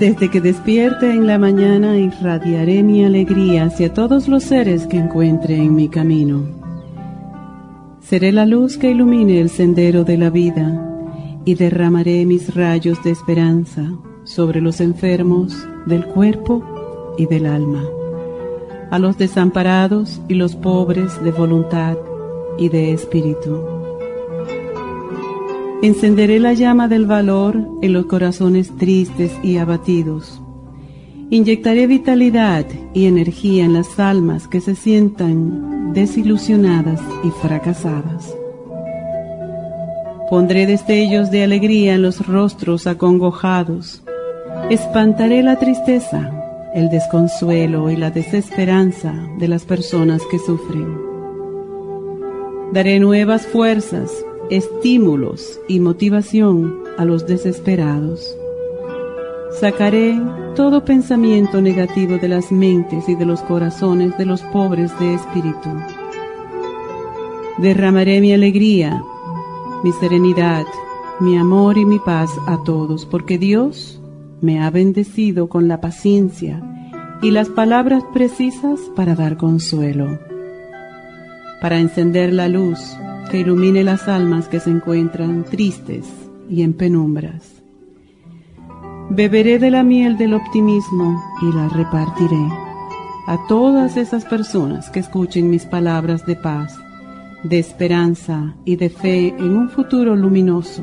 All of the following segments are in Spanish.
Desde que despierte en la mañana irradiaré mi alegría hacia todos los seres que encuentre en mi camino. Seré la luz que ilumine el sendero de la vida y derramaré mis rayos de esperanza sobre los enfermos del cuerpo y del alma, a los desamparados y los pobres de voluntad y de espíritu Encenderé la llama del valor en los corazones tristes y abatidos. Inyectaré vitalidad y energía en las almas que se sientan desilusionadas y fracasadas. Pondré destellos de alegría en los rostros acongojados. Espantaré la tristeza, el desconsuelo y la desesperanza de las personas que sufren. Daré nuevas fuerzas estímulos y motivación a los desesperados. Sacaré todo pensamiento negativo de las mentes y de los corazones de los pobres de espíritu. Derramaré mi alegría, mi serenidad, mi amor y mi paz a todos, porque Dios me ha bendecido con la paciencia y las palabras precisas para dar consuelo, para encender la luz que ilumine las almas que se encuentran tristes y en penumbras. Beberé de la miel del optimismo y la repartiré a todas esas personas que escuchen mis palabras de paz, de esperanza y de fe en un futuro luminoso.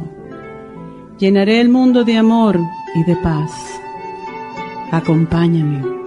Llenaré el mundo de amor y de paz. Acompáñame.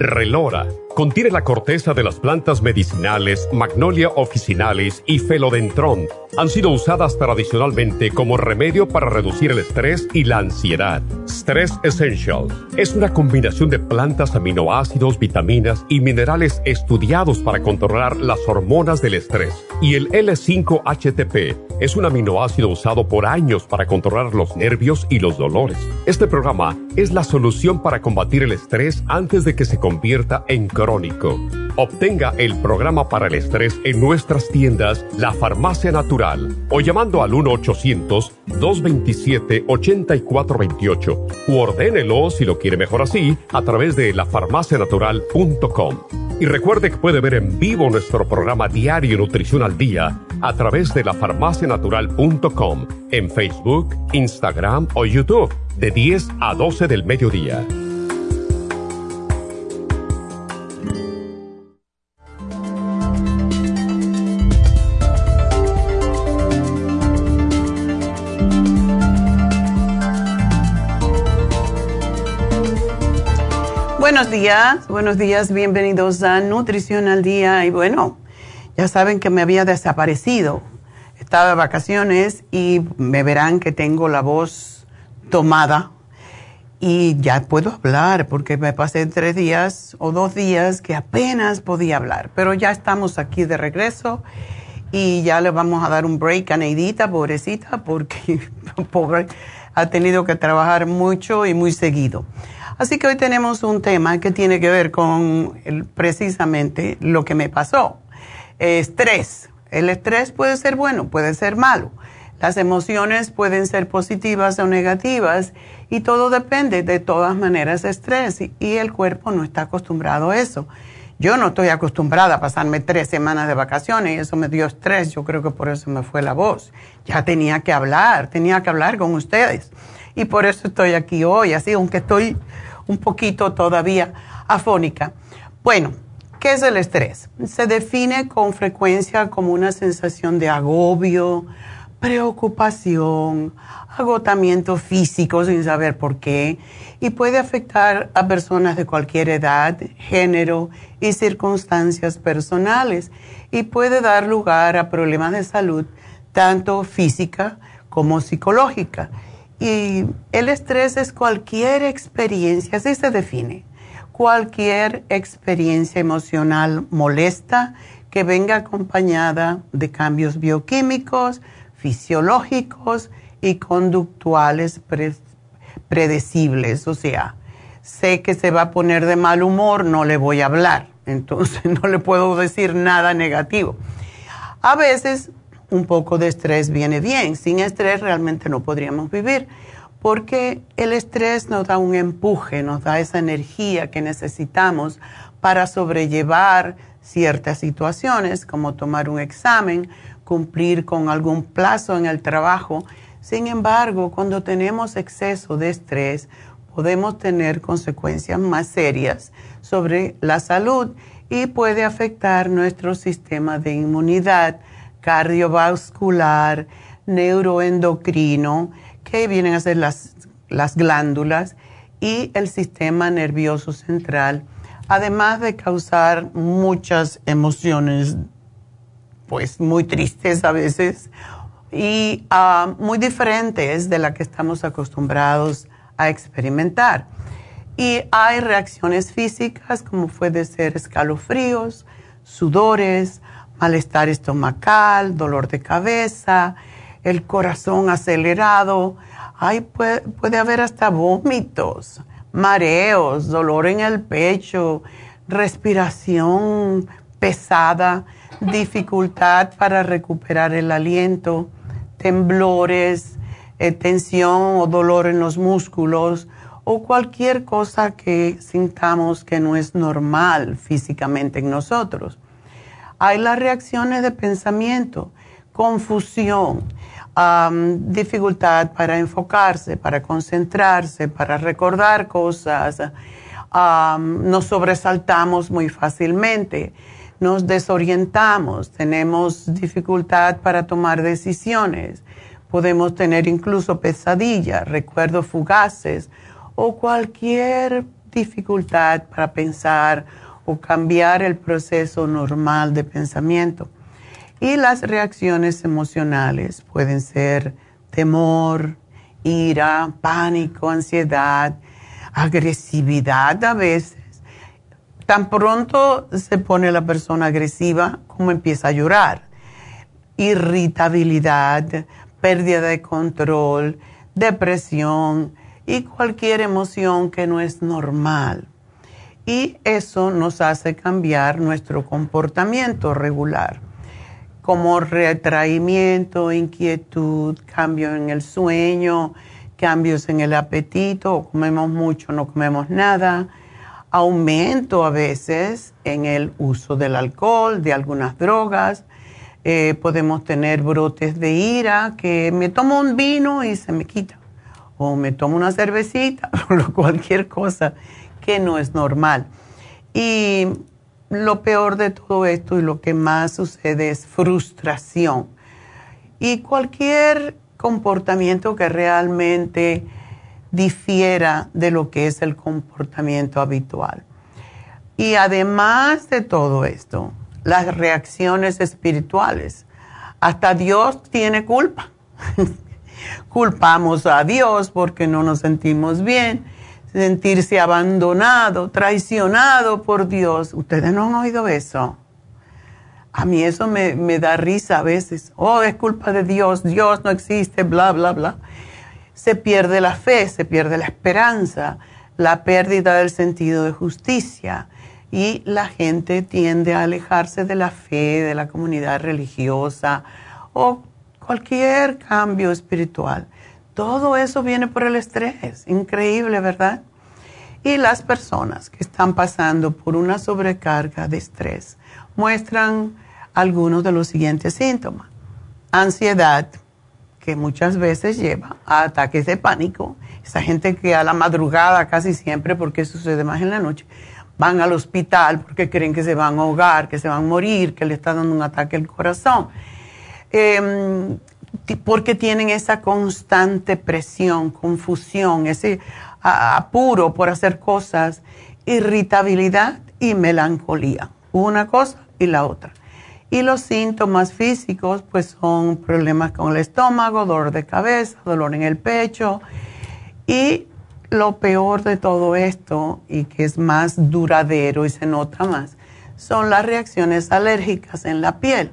Relora Contiene la corteza de las plantas medicinales Magnolia officinalis y Felodentron. Han sido usadas tradicionalmente como remedio para reducir el estrés y la ansiedad. Stress Essential es una combinación de plantas, aminoácidos, vitaminas y minerales estudiados para controlar las hormonas del estrés. Y el L5-HTP es un aminoácido usado por años para controlar los nervios y los dolores. Este programa es la solución para combatir el estrés antes de que se convierta en crónico. Obtenga el programa para el estrés en nuestras tiendas La Farmacia Natural o llamando al 1-800-227-8428 o ordénelo si lo quiere mejor así a través de lafarmacianatural.com. Y recuerde que puede ver en vivo nuestro programa diario Nutrición al Día a través de lafarmacianatural.com en Facebook, Instagram o YouTube de 10 a 12 del mediodía. Buenos días, buenos días, bienvenidos a Nutrición al Día. Y bueno, ya saben que me había desaparecido. Estaba de vacaciones y me verán que tengo la voz tomada y ya puedo hablar porque me pasé tres días o dos días que apenas podía hablar. Pero ya estamos aquí de regreso y ya le vamos a dar un break a Neidita, pobrecita, porque pobre, ha tenido que trabajar mucho y muy seguido. Así que hoy tenemos un tema que tiene que ver con precisamente lo que me pasó. Estrés. El estrés puede ser bueno, puede ser malo. Las emociones pueden ser positivas o negativas y todo depende de todas maneras de estrés y, y el cuerpo no está acostumbrado a eso. Yo no estoy acostumbrada a pasarme tres semanas de vacaciones y eso me dio estrés. Yo creo que por eso me fue la voz. Ya tenía que hablar, tenía que hablar con ustedes. Y por eso estoy aquí hoy, así, aunque estoy un poquito todavía afónica. Bueno, ¿qué es el estrés? Se define con frecuencia como una sensación de agobio, preocupación, agotamiento físico sin saber por qué y puede afectar a personas de cualquier edad, género y circunstancias personales y puede dar lugar a problemas de salud tanto física como psicológica. Y el estrés es cualquier experiencia, así se define, cualquier experiencia emocional molesta que venga acompañada de cambios bioquímicos, fisiológicos y conductuales predecibles. O sea, sé que se va a poner de mal humor, no le voy a hablar, entonces no le puedo decir nada negativo. A veces un poco de estrés viene bien. Sin estrés realmente no podríamos vivir, porque el estrés nos da un empuje, nos da esa energía que necesitamos para sobrellevar ciertas situaciones, como tomar un examen, cumplir con algún plazo en el trabajo. Sin embargo, cuando tenemos exceso de estrés, podemos tener consecuencias más serias sobre la salud y puede afectar nuestro sistema de inmunidad, cardiovascular, neuroendocrino, que vienen a ser las, las glándulas, y el sistema nervioso central, además de causar muchas emociones, pues muy tristes a veces, y ah, muy diferentes de las que estamos acostumbrados a experimentar. Y hay reacciones físicas como puede ser escalofríos, sudores, malestar estomacal, dolor de cabeza, el corazón acelerado. puede, puede haber hasta vómitos, mareos, dolor en el pecho, respiración pesada, dificultad para recuperar el aliento, temblores, eh, tensión o dolor en los músculos o cualquier cosa que sintamos que no es normal físicamente en nosotros. Hay las reacciones de pensamiento, confusión, dificultad para enfocarse, para concentrarse, para recordar cosas. nos sobresaltamos muy fácilmente, nos desorientamos, tenemos dificultad para tomar decisiones, podemos tener incluso pesadillas, recuerdos fugaces o cualquier dificultad para pensar o cambiar el proceso normal de pensamiento. Y las reacciones emocionales pueden ser temor, ira, pánico, ansiedad, agresividad a veces. Tan pronto se pone la persona agresiva como empieza a llorar. Irritabilidad, pérdida de control, depresión y cualquier emoción que no es normal y eso nos hace cambiar nuestro comportamiento regular, como retraimiento, inquietud, cambio en el sueño, cambios en el apetito, comemos mucho, no comemos nada, aumento a veces en el uso del alcohol, de algunas drogas, eh, podemos tener brotes de ira, que me tomo un vino y se me quita, o me tomo una cervecita, o cualquier cosa que no es normal. Y lo peor de todo esto y lo que más sucede es frustración. Y cualquier comportamiento que realmente difiera de lo que es el comportamiento habitual. Y además de todo esto, las reacciones espirituales. Hasta Dios tiene culpa. Culpamos a Dios porque no nos sentimos bien, sentirse abandonado, traicionado por Dios. Ustedes no han oído eso. A mí eso me, me, da risa a veces. Oh, es culpa de Dios, Dios no existe, bla, bla, bla. Se pierde la fe, se pierde la esperanza, la pérdida del sentido de justicia y la gente tiende a alejarse de la fe, de la comunidad religiosa o cualquier cambio espiritual. Todo eso viene por el estrés, increíble, ¿verdad? Y las personas que están pasando por una sobrecarga de estrés muestran algunos de los siguientes síntomas. Ansiedad, que muchas veces lleva a ataques de pánico. Esa gente que a la madrugada casi siempre, porque sucede más en la noche, van al hospital porque creen que se van a ahogar, que se van a morir, que le está dando un ataque al corazón. Em, porque tienen esa constante presión, confusión, ese apuro por hacer cosas, irritabilidad y melancolía. Una cosa y la otra. Y los síntomas físicos, pues son problemas con el estómago, dolor de cabeza, dolor en el pecho y lo peor de todo esto, y que es más duradero y se nota más, son las reacciones alérgicas en la piel.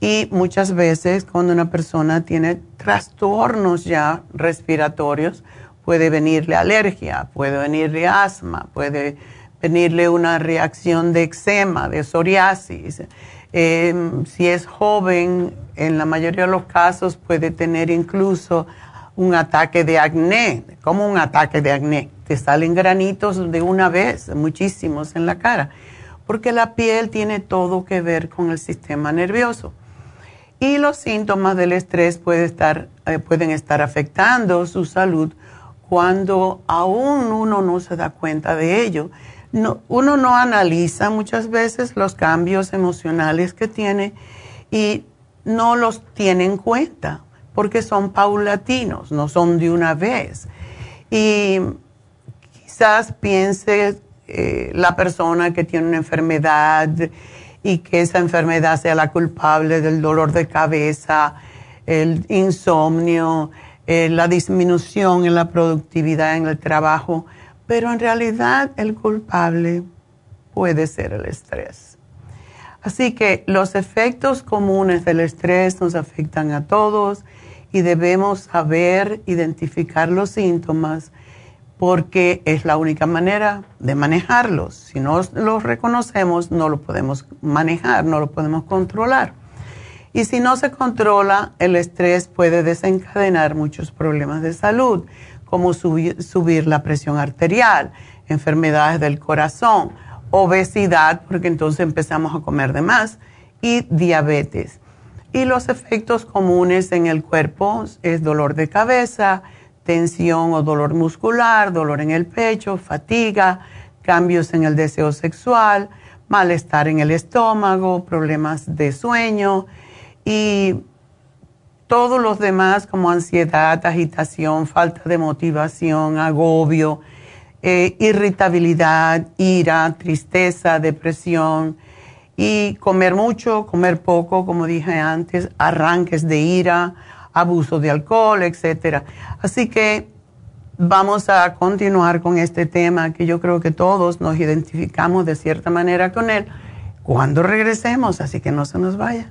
Y muchas veces cuando una persona tiene trastornos ya respiratorios, puede venirle alergia, puede venirle asma, puede venirle una reacción de eczema, de psoriasis. Em, si es joven, en la mayoría de los casos puede tener incluso un ataque de acné, como un ataque de acné. Te salen granitos de una vez, muchísimos en la cara, porque la piel tiene todo que ver con el sistema nervioso. Y los síntomas del estrés puede estar, eh, pueden estar afectando su salud cuando aún uno no se da cuenta de ello. uno no analiza muchas veces los cambios emocionales que tiene y no los tiene en cuenta porque son paulatinos, no son de una vez. Y quizás piense eh, la persona que tiene una enfermedad y que esa enfermedad sea la culpable del dolor de cabeza, el insomnio, eh, la disminución en la productividad en el trabajo, pero en realidad el culpable puede ser el estrés. Así que los efectos comunes del estrés nos afectan a todos y debemos saber identificar los síntomas porque es la única manera de manejarlos. Si no los reconocemos, no lo podemos manejar, no lo podemos controlar. Y si no se controla, el estrés puede desencadenar muchos problemas de salud, como subir, la presión arterial, enfermedades del corazón, obesidad, porque entonces empezamos a comer de más, y diabetes. Y los efectos comunes en el cuerpo es dolor de cabeza, tensión o dolor muscular, dolor en el pecho, fatiga, cambios en el deseo sexual, malestar en el estómago, problemas de sueño y todos los demás como ansiedad, agitación, falta de motivación, agobio, eh, irritabilidad, ira, tristeza, depresión y comer mucho, comer poco, como dije antes, arranques de ira, abuso de alcohol, etcétera. Así que vamos a continuar con este tema que yo creo que todos nos identificamos de cierta manera con él cuando regresemos, así que no se nos vaya.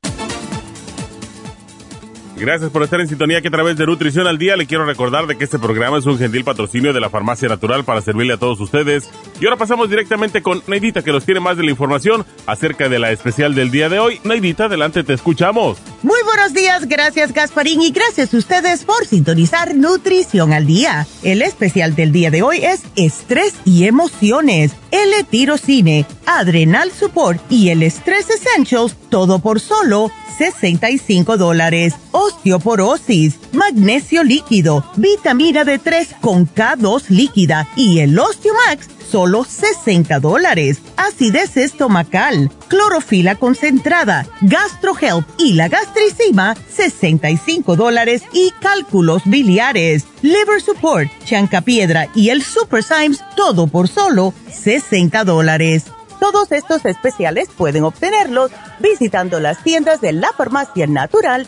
Gracias por estar en sintonía que a través de Nutrición al Día le quiero recordar de que este programa es un gentil patrocinio de la Farmacia Natural para servirle a todos ustedes. Y ahora pasamos directamente con Neidita que nos tiene más de la información acerca de la especial del día de hoy. Neidita, adelante, te escuchamos. Muy buenos días, gracias Gasparín y gracias a ustedes por sintonizar Nutrición al Día. El especial del día de hoy es Estrés y Emociones, L-Tirocine, Adrenal Support y el Estrés Essentials, todo por solo 65 dólares. Osteoporosis, magnesio líquido, vitamina D3 con K2 líquida y el Osteomax, solo 60 dólares. Acidez estomacal, clorofila concentrada, GastroHelp y la gastricima, 65 dólares y cálculos biliares. Liver Support, Chancapiedra y el Super Symes, todo por solo 60 dólares. Todos estos especiales pueden obtenerlos visitando las tiendas de la farmacia natural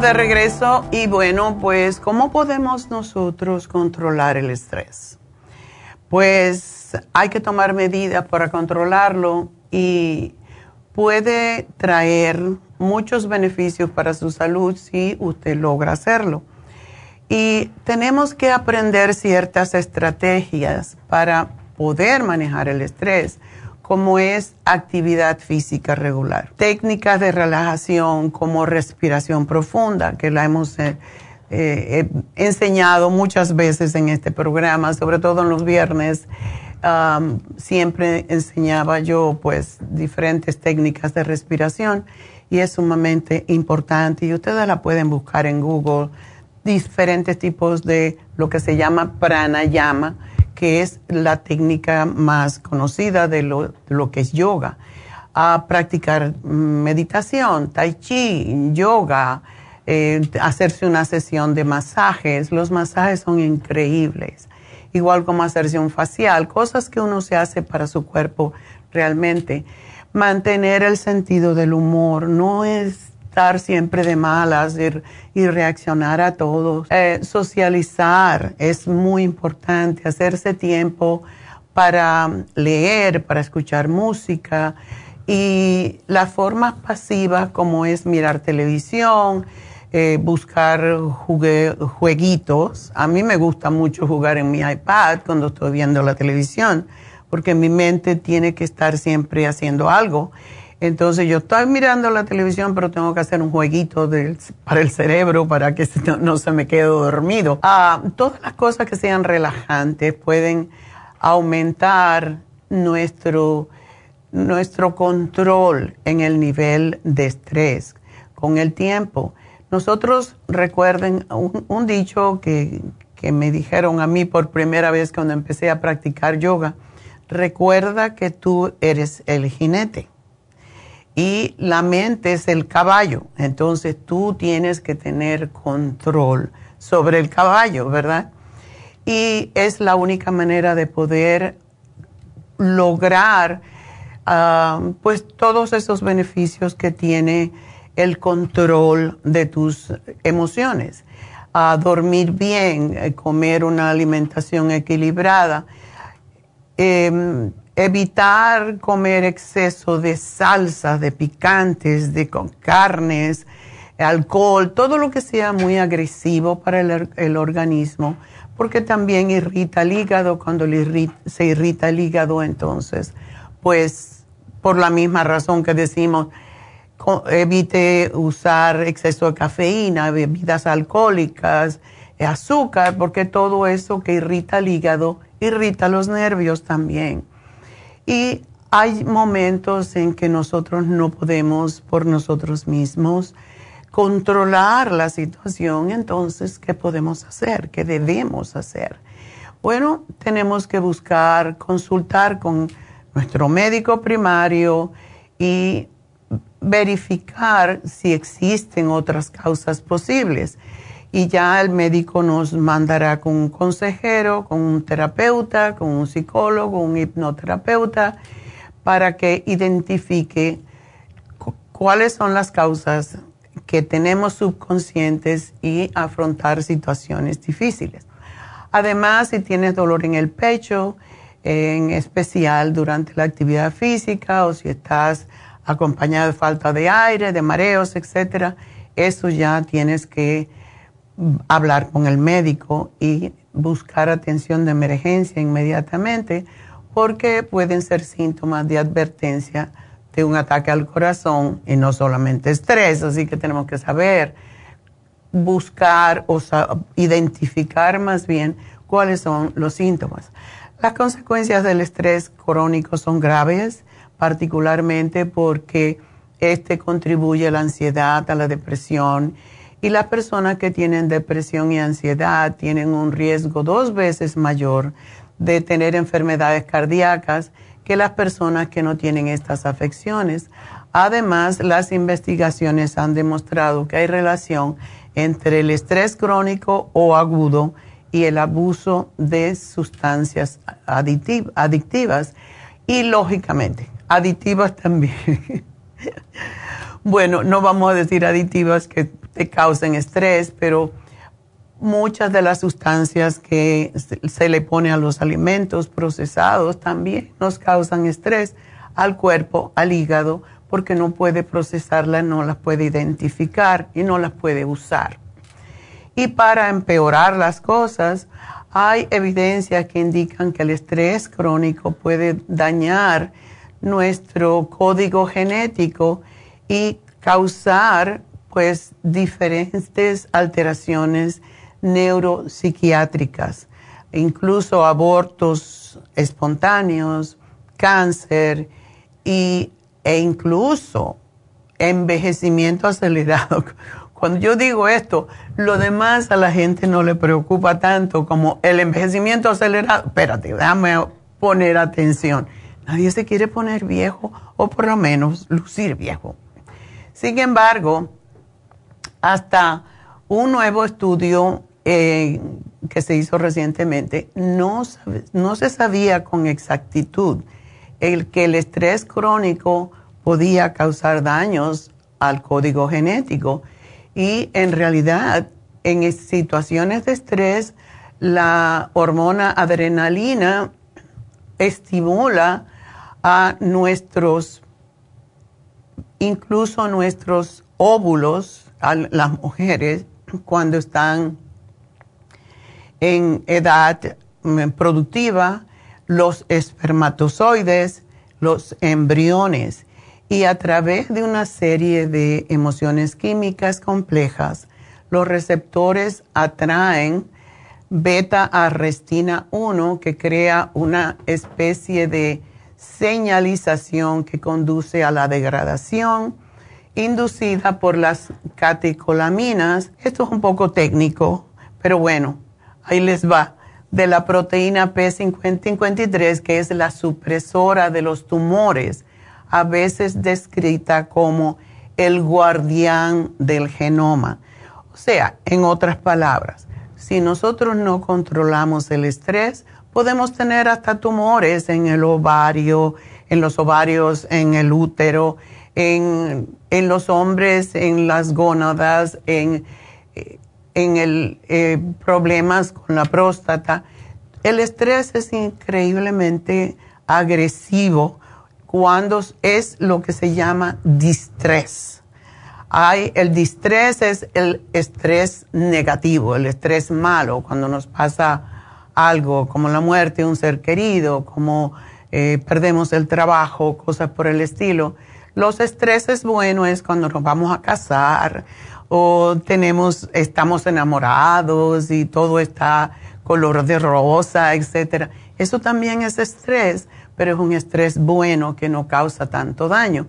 De regreso y bueno, pues ¿cómo podemos nosotros controlar el estrés? Pues hay que tomar medidas para controlarlo y puede traer muchos beneficios para su salud si usted logra hacerlo. Y tenemos que aprender ciertas estrategias para poder manejar el estrés, como es actividad física regular. Técnicas de relajación como respiración profunda, que la hemos eh, eh, enseñado muchas veces en este programa, sobre todo en los viernes siempre enseñaba yo pues diferentes técnicas de respiración y es sumamente importante y ustedes la pueden buscar en Google, diferentes tipos de lo que se llama pranayama, que es la técnica más conocida de lo, que es yoga. A practicar meditación, tai chi, yoga, eh, hacerse una sesión de masajes. Los masajes son increíbles igual como hacerse un facial, cosas que uno se hace para su cuerpo realmente. Mantener el sentido del humor, no estar siempre de malas y, reaccionar a todos. Eh, socializar es muy importante, hacerse tiempo para leer, para escuchar música y las formas pasivas como es mirar televisión, eh, buscar jueguitos. A mí me gusta mucho jugar en mi iPad cuando estoy viendo la televisión, porque mi mente tiene que estar siempre haciendo algo. Entonces yo estoy mirando la televisión, pero tengo que hacer un jueguito para el cerebro para que no, se me quede dormido. Ah, todas las cosas que sean relajantes pueden aumentar nuestro, nuestro control en el nivel de estrés con el tiempo. Nosotros recuerden un, dicho que, que me dijeron a mí por primera vez cuando empecé a practicar yoga. Recuerda que tú eres el jinete y la mente es el caballo. Entonces tú tienes que tener control sobre el caballo, ¿verdad? Y es la única manera de poder lograr ah, pues todos esos beneficios que tiene el control de tus emociones, a dormir bien, eh, comer una alimentación equilibrada, em, evitar comer exceso de salsas, de picantes, de carnes, alcohol, todo lo que sea muy agresivo para el, organismo, porque también irrita el hígado. Cuando se irrita el hígado, entonces, pues por la misma razón que decimos, evite usar exceso de cafeína, bebidas alcohólicas, azúcar, porque todo eso que irrita el hígado irrita los nervios también. Y hay momentos en que nosotros no podemos por nosotros mismos controlar la situación, entonces, ¿qué podemos hacer? ¿Qué debemos hacer? Bueno, tenemos que buscar, consultar con nuestro médico primario y verificar si existen otras causas posibles. Y ya el médico nos mandará con un consejero, con un terapeuta, con un psicólogo, un hipnoterapeuta, para que identifique cuáles son las causas que tenemos subconscientes y afrontar situaciones difíciles. Además, si tienes dolor en el pecho, en especial durante la actividad física o si estás acompañado de falta de aire, de mareos, etcétera, eso ya tienes que hablar con el médico y buscar atención de emergencia inmediatamente porque pueden ser síntomas de advertencia de un ataque al corazón y no solamente estrés, así que tenemos que saber buscar o identificar más bien cuáles son los síntomas. Las consecuencias del estrés crónico son graves, particularmente porque este contribuye a la ansiedad, a la depresión, y las personas que tienen depresión y ansiedad tienen un riesgo dos veces mayor de tener enfermedades cardíacas que las personas que no tienen estas afecciones. Además, las investigaciones han demostrado que hay relación entre el estrés crónico o agudo y el abuso de sustancias adictivas y lógicamente aditivas también. bueno, no vamos a decir aditivas que te causen estrés, pero muchas de las sustancias que se le pone a los alimentos procesados también nos causan estrés al cuerpo, al hígado, porque no puede procesarlas, no las puede identificar y no las puede usar. Y para empeorar las cosas, hay evidencias que indican que el estrés crónico puede dañar nuestro código genético y causar pues diferentes alteraciones neuropsiquiátricas, incluso abortos espontáneos, cáncer y e incluso envejecimiento acelerado. Cuando yo digo esto, lo demás a la gente no le preocupa tanto como el envejecimiento acelerado. Espérate, déjame poner atención. Nadie se quiere poner viejo o por lo menos lucir viejo. Sin embargo, hasta un nuevo estudio eh, que se hizo recientemente, no, no se sabía con exactitud el que el estrés crónico podía causar daños al código genético. Y en realidad en situaciones de estrés la hormona adrenalina estimula a nuestros, incluso nuestros óvulos, a las mujeres cuando están en edad mm, productiva, los espermatozoides, los embriones. Y a través de una serie de emociones químicas complejas, los receptores atraen beta-arrestina 1 que crea una especie de señalización que conduce a la degradación inducida por las catecolaminas. Esto es un poco técnico, pero bueno, ahí les va de la proteína P5053, que es la supresora de los tumores, a veces descrita como el guardián del genoma. O sea, en otras palabras, si nosotros no controlamos el estrés, podemos tener hasta tumores en el ovario, en los ovarios, en el útero, en, los hombres, en las gónadas, en en el eh, problemas con la próstata. El estrés es increíblemente agresivo cuando es lo que se llama distrés. Hay, el distrés es el estrés negativo, el estrés malo, cuando nos pasa algo como la muerte de un ser querido, como eh, perdemos el trabajo, cosas por el estilo. Los estreses buenos es cuando nos vamos a casar o tenemos, estamos enamorados y todo está color de rosa, etcétera. Eso también es estrés, pero es un estrés bueno que no causa tanto daño.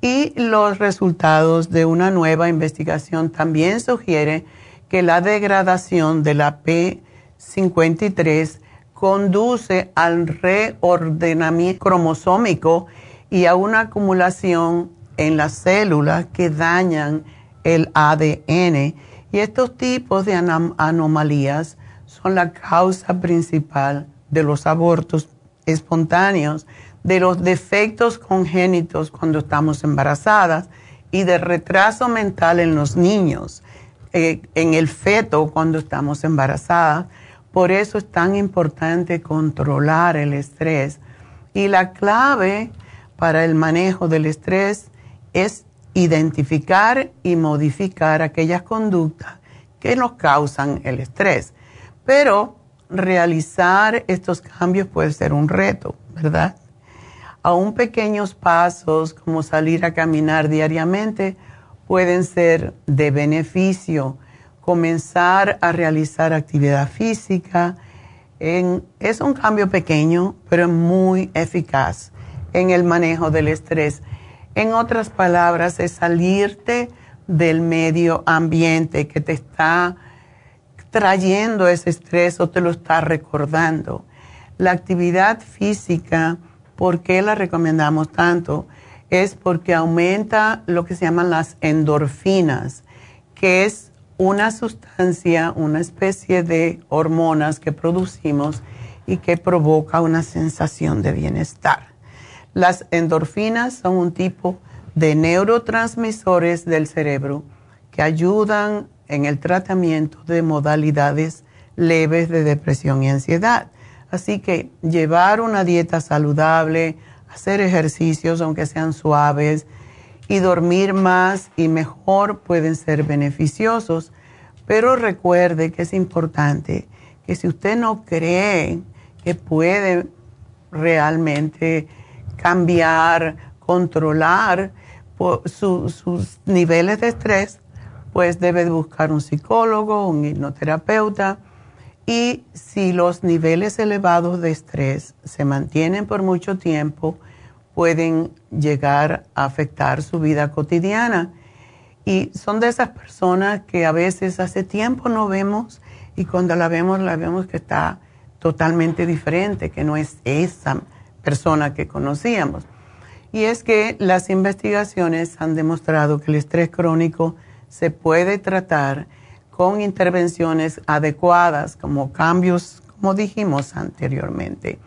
Y los resultados de una nueva investigación también sugieren que la degradación de la P53 conduce al reordenamiento cromosómico y a una acumulación en las células que dañan el ADN. Y estos tipos de anomalías son la causa principal de los abortos espontáneos, de los defectos congénitos cuando estamos embarazadas y de retraso mental en los niños, eh, en el feto cuando estamos embarazadas. Por eso es tan importante controlar el estrés. Y la clave para el manejo del estrés es identificar y modificar aquellas conductas que nos causan el estrés. Pero realizar estos cambios puede ser un reto, ¿verdad? Aún pequeños pasos como salir a caminar diariamente pueden ser de beneficio. Comenzar a realizar actividad física es un cambio pequeño, pero muy eficaz en el manejo del estrés. En otras palabras, es salirte del medio ambiente que te está trayendo ese estrés o te lo está recordando. La actividad física, ¿por qué la recomendamos tanto? Es porque aumenta lo que se llaman las endorfinas, que es una sustancia, una especie de hormonas que producimos y que provoca una sensación de bienestar. Las endorfinas son un tipo de neurotransmisores del cerebro que ayudan en el tratamiento de modalidades leves de depresión y ansiedad. Así que llevar una dieta saludable, hacer ejercicios aunque sean suaves y dormir más y mejor pueden ser beneficiosos. Pero recuerde que es importante que si usted no cree que puede realmente cambiar, controlar sus niveles de estrés, pues debe buscar un psicólogo, un hipnoterapeuta. Y si los niveles elevados de estrés se mantienen por mucho tiempo, pueden llegar a afectar su vida cotidiana. Y son de esas personas que a veces hace tiempo no vemos y cuando la vemos, la vemos que está totalmente diferente, que no es esa persona que conocíamos. Y es que las investigaciones han demostrado que el estrés crónico se puede tratar con intervenciones adecuadas, como cambios, como dijimos anteriormente.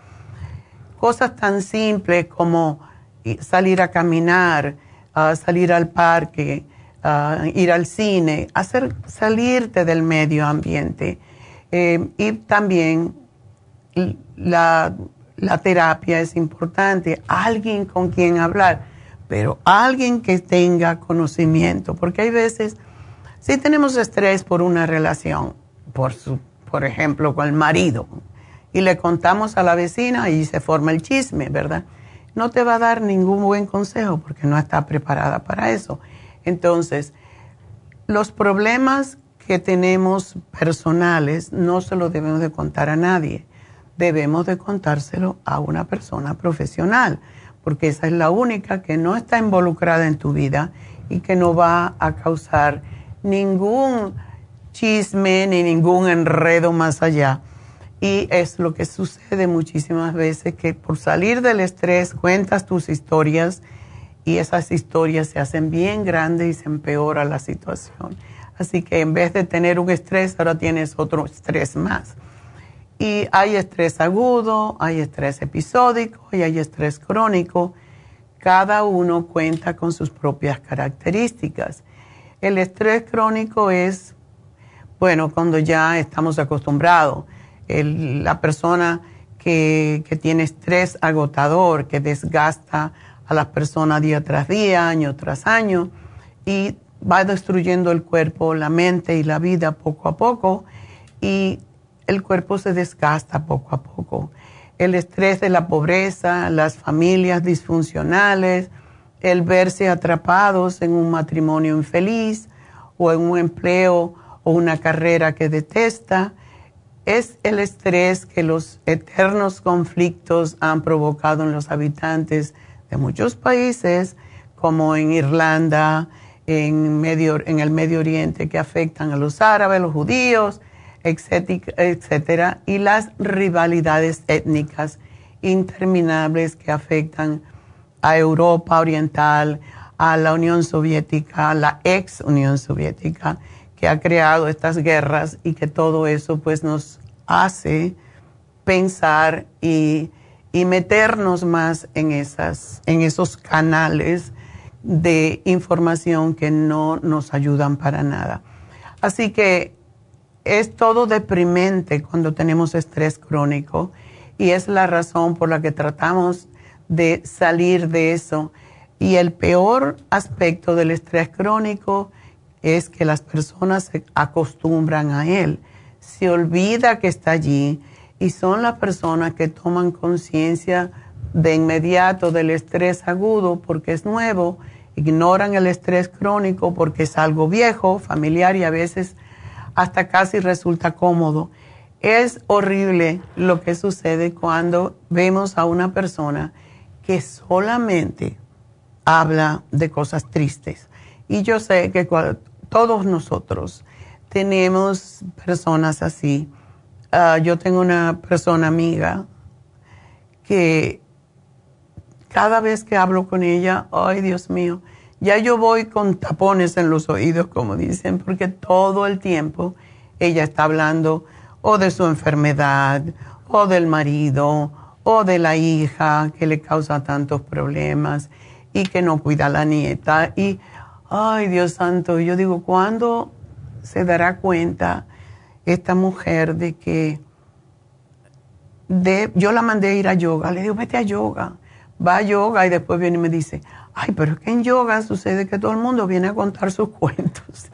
Cosas tan simples como salir a caminar, salir al parque, ir al cine, hacer salirte del medio ambiente. Eh, y también la, la terapia es importante, alguien con quien hablar pero alguien que tenga conocimiento, porque hay veces, si tenemos estrés por una relación, por, su, por ejemplo, con el marido, y le contamos a la vecina y se forma el chisme, ¿verdad? No te va a dar ningún buen consejo porque no está preparada para eso. Entonces, los problemas que tenemos personales no se los debemos de contar a nadie, debemos de contárselo a una persona profesional porque esa es la única que no está involucrada en tu vida y que no va a causar ningún chisme ni ningún enredo más allá. Y es lo que sucede muchísimas veces, que por salir del estrés cuentas tus historias y esas historias se hacen bien grandes y se empeora la situación. Así que en vez de tener un estrés, ahora tienes otro estrés más. Y hay estrés agudo, hay estrés episódico y hay estrés crónico. Cada uno cuenta con sus propias características. El estrés crónico es, bueno, cuando ya estamos acostumbrados. la persona que, que tiene estrés agotador, que desgasta a las personas día tras día, año tras año, y va destruyendo el cuerpo, la mente y la vida poco a poco. Y el cuerpo se desgasta poco a poco. el estrés de la pobreza, las familias disfuncionales, el verse atrapados en un matrimonio infeliz o en un empleo o una carrera que detesta, es el estrés que los eternos conflictos han provocado en los habitantes de muchos países, como en Irlanda, en, el Medio Oriente, que afectan a los árabes, los judíos, etcétera, y las rivalidades étnicas interminables que afectan a Europa Oriental, a la Unión Soviética, a la ex Unión Soviética, que ha creado estas guerras y que todo eso pues nos hace pensar y, y meternos más en, esas, en esos canales de información que no nos ayudan para nada. Así que es todo deprimente cuando tenemos estrés crónico y es la razón por la que tratamos de salir de eso. Y el peor aspecto del estrés crónico es que las personas se acostumbran a él, se olvida que está allí y son las personas que toman conciencia de inmediato del estrés agudo porque es nuevo, ignoran el estrés crónico porque es algo viejo, familiar y a veces hasta casi resulta cómodo. Es horrible lo que sucede cuando vemos a una persona que solamente habla de cosas tristes. Y yo sé que todos nosotros tenemos personas así. Ah, yo tengo una persona amiga que cada vez que hablo con ella, ay Dios mío, ya yo voy con tapones en los oídos, como dicen, porque todo el tiempo ella está hablando o de su enfermedad, o del marido, o de la hija que le causa tantos problemas y que no cuida a la nieta. Y, ay Dios santo, yo digo, ¿cuándo se dará cuenta esta mujer de que de, yo la mandé a ir a yoga? Le digo, vete a yoga. Va a yoga y después viene y me dice, ay, pero es que en yoga sucede que todo el mundo viene a contar sus cuentos.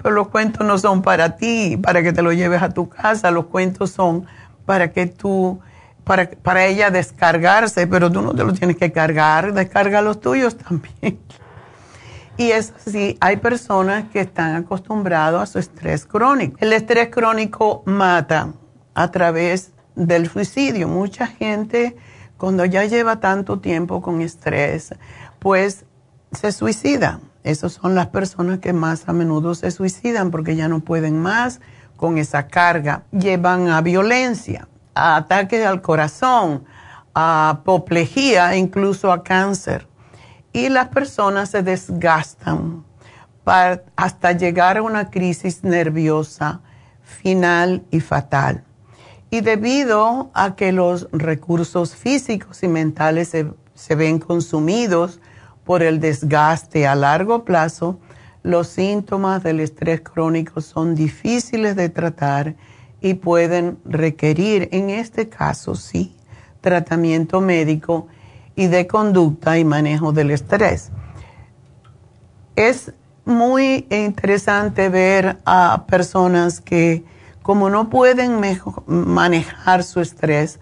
Pero los cuentos no son para ti, para que te los lleves a tu casa, los cuentos son para que tú, para, para ella descargarse, pero tú no te los tienes que cargar, descarga los tuyos también. Y es así, hay personas que están acostumbrados a su estrés crónico. El estrés crónico mata a través del suicidio. Mucha gente cuando ya lleva tanto tiempo con estrés, pues se suicida. Esas son las personas que más a menudo se suicidan porque ya no pueden más con esa carga. Llevan a violencia, a ataques al corazón, a apoplejía, incluso a cáncer. Y las personas se desgastan hasta llegar a una crisis nerviosa final y fatal. Y debido a que los recursos físicos y mentales se, ven consumidos por el desgaste a largo plazo, los síntomas del estrés crónico son difíciles de tratar y pueden requerir, en este caso sí, tratamiento médico y de conducta y manejo del estrés. Es muy interesante ver a personas que como no pueden manejar su estrés,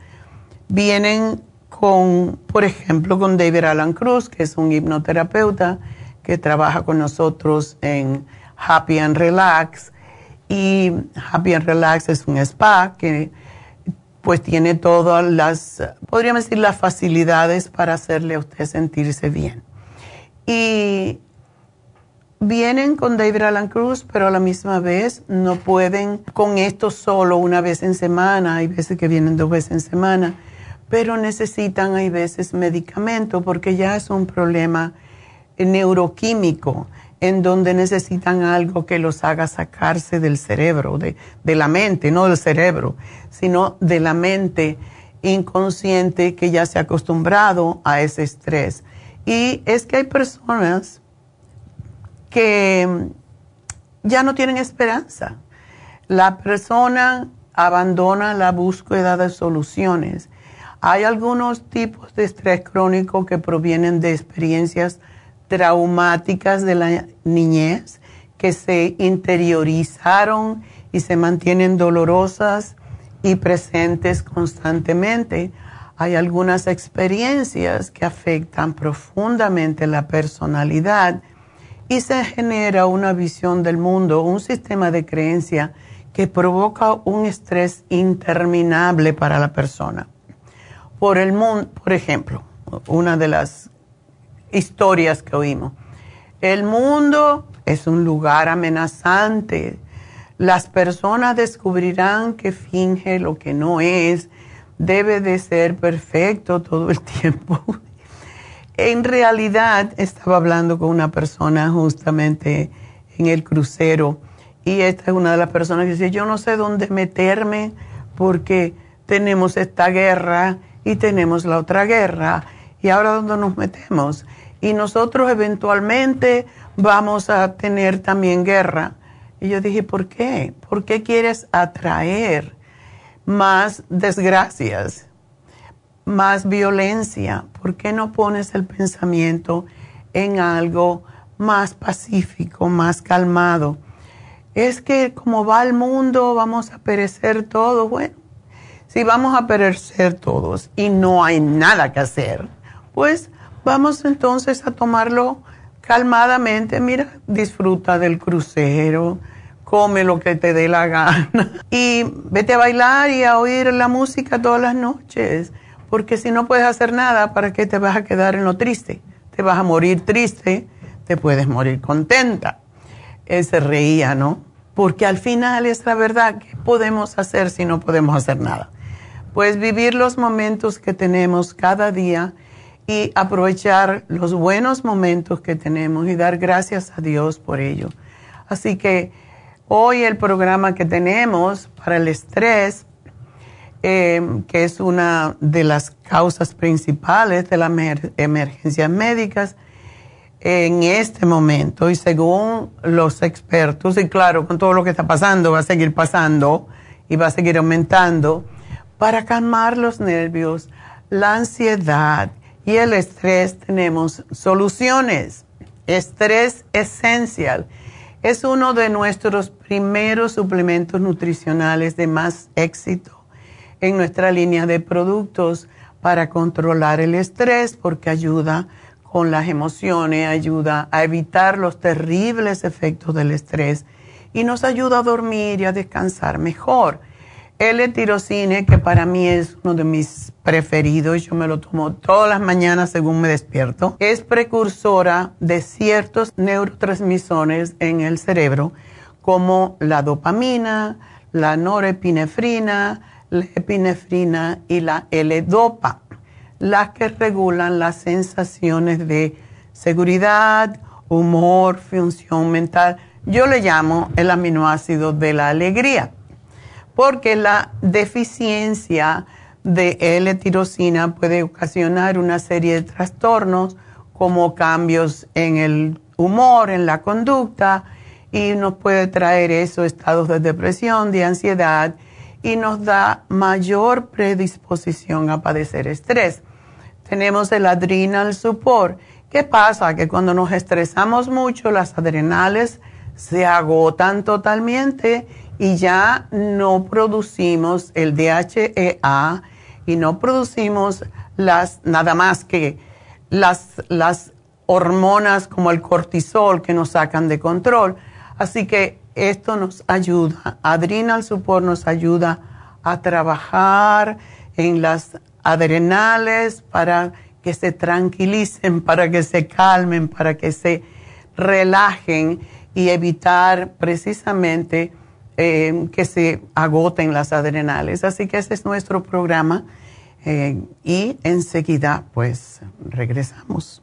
vienen con, por ejemplo, con David Alan Cruz, que es un hipnoterapeuta que trabaja con nosotros en Happy and Relax. Y Happy and Relax es un spa que pues tiene todas las, podríamos decir, las facilidades para hacerle a usted sentirse bien. Y vienen con David Alan Cruz, pero a la misma vez no pueden con esto solo una vez en semana. Hay veces que vienen dos veces en semana, pero necesitan, hay veces, medicamento porque ya es un problema neuroquímico en donde necesitan algo que los haga sacarse del cerebro, de, de la mente, no del cerebro, sino de la mente inconsciente que ya se ha acostumbrado a ese estrés. Y es que hay personas que ya no tienen esperanza. La persona abandona la búsqueda de soluciones. Hay algunos tipos de estrés crónico que provienen de experiencias traumáticas de la niñez que se interiorizaron y se mantienen dolorosas y presentes constantemente. Hay algunas experiencias que afectan profundamente la personalidad y se genera una visión del mundo, un sistema de creencia que provoca un estrés interminable para la persona. Por el mundo, por ejemplo, una de las historias que oímos. El mundo es un lugar amenazante. Las personas descubrirán que finge lo que no es. Debe de ser perfecto todo el tiempo. En realidad, estaba hablando con una persona justamente en el crucero y esta es una de las personas que dice, yo no sé dónde meterme porque tenemos esta guerra y tenemos la otra guerra y ahora dónde nos metemos. Y nosotros eventualmente vamos a tener también guerra. Y yo dije, ¿por qué? ¿Por qué quieres atraer más desgracias, más violencia? ¿Por qué no pones el pensamiento en algo más pacífico, más calmado? es que como va el mundo vamos a perecer todos. Bueno, si vamos a perecer todos y no hay nada que hacer, pues vamos entonces a tomarlo calmadamente. Mira, disfruta del crucero, come lo que te dé la gana y vete a bailar y a oír la música todas las noches. Porque si no puedes hacer nada, ¿para qué te vas a quedar en lo triste? Te vas a morir triste, te puedes morir contenta. Él se reía, ¿no? porque al final es la verdad, ¿qué podemos hacer si no podemos hacer nada? Pues vivir los momentos que tenemos cada día y aprovechar los buenos momentos que tenemos y dar gracias a Dios por ello. Así que hoy el programa que tenemos para el estrés, eh, que es una de las causas principales de las emergencias médicas, en este momento y según los expertos, y claro, con todo lo que está pasando, va a seguir pasando y va a seguir aumentando, para calmar los nervios, la ansiedad y el estrés tenemos soluciones. Estrés esencial es uno de nuestros primeros suplementos nutricionales de más éxito en nuestra línea de productos para controlar el estrés porque ayuda con las emociones, ayuda a evitar los terribles efectos del estrés y nos ayuda a dormir y a descansar mejor. El etirocine, que para mí es uno de mis preferidos, yo me lo tomo todas las mañanas según me despierto, es precursora de ciertos neurotransmisores en el cerebro, como la dopamina, la norepinefrina, la epinefrina y la L-dopa las que regulan las sensaciones de seguridad, humor, función mental. Yo le llamo el aminoácido de la alegría, porque la deficiencia de L-tirosina puede ocasionar una serie de trastornos como cambios en el humor, en la conducta, y nos puede traer esos estados de depresión, de ansiedad, y nos da mayor predisposición a padecer estrés tenemos el adrenal support. ¿Qué pasa? Que cuando nos estresamos mucho, las adrenales se agotan totalmente y ya no producimos el DHEA y no producimos las, nada más que las, las hormonas como el cortisol que nos sacan de control. Así que esto nos ayuda, Adrenal Support nos ayuda a trabajar en las adrenales para que se tranquilicen, para que se calmen, para que se relajen y evitar precisamente eh, que se agoten las adrenales. Así que ese es nuestro programa eh, y enseguida pues regresamos.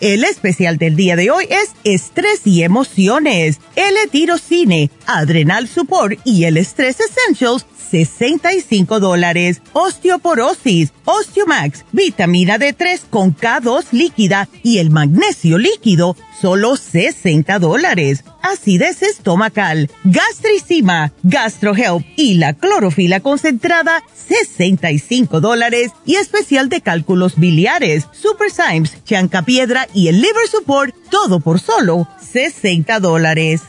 El especial del día de hoy es estrés y emociones, L-tirocine, adrenal support y el estrés essentials 65 dólares. Osteoporosis, Osteomax, vitamina D3 con K2 líquida y el magnesio líquido, solo 60 dólares. Acidez estomacal, gastricima, gastrohelp y la clorofila concentrada, 65 dólares. Y especial de cálculos biliares, Super Symes, Piedra y el Liver Support, todo por solo 60 dólares.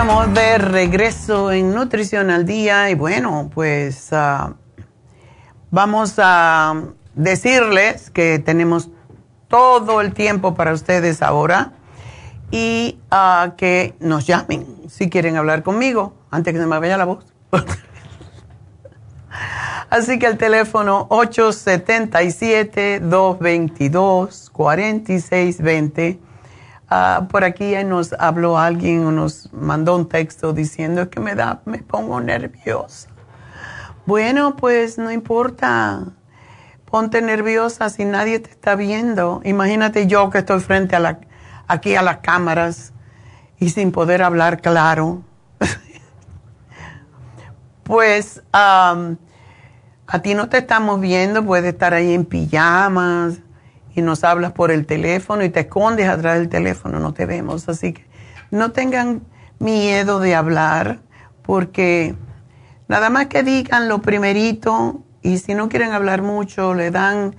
Estamos de regreso en Nutrición al Día y bueno, pues ah, vamos a decirles que tenemos todo el tiempo para ustedes ahora y ah, que nos llamen si quieren hablar conmigo antes que se me vaya la voz. Así que el teléfono 877-222-4620 Ah, por aquí nos habló alguien o nos mandó un texto diciendo que me da, me pongo nerviosa. Bueno, pues no importa. Ponte nerviosa si nadie te está viendo. Imagínate yo que estoy frente a la, aquí a las cámaras y sin poder hablar claro. pues a ti no te estamos viendo, puedes estar ahí en pijamas y nos hablas por el teléfono y te escondes atrás del teléfono, no te vemos. Así que no tengan miedo de hablar porque nada más que digan lo primerito y si no quieren hablar mucho, le dan,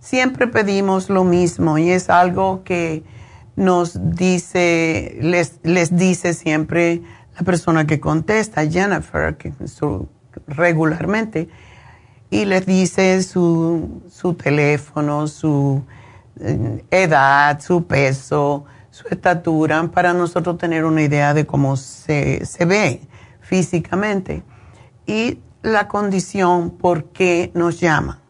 siempre pedimos lo mismo y es algo que nos dice, les, les dice siempre la persona que contesta, Jennifer, que regularmente y les dice su, su teléfono, su eh, edad, su peso, su estatura, para nosotros tener una idea de cómo se, se ve físicamente y la condición por qué nos llama.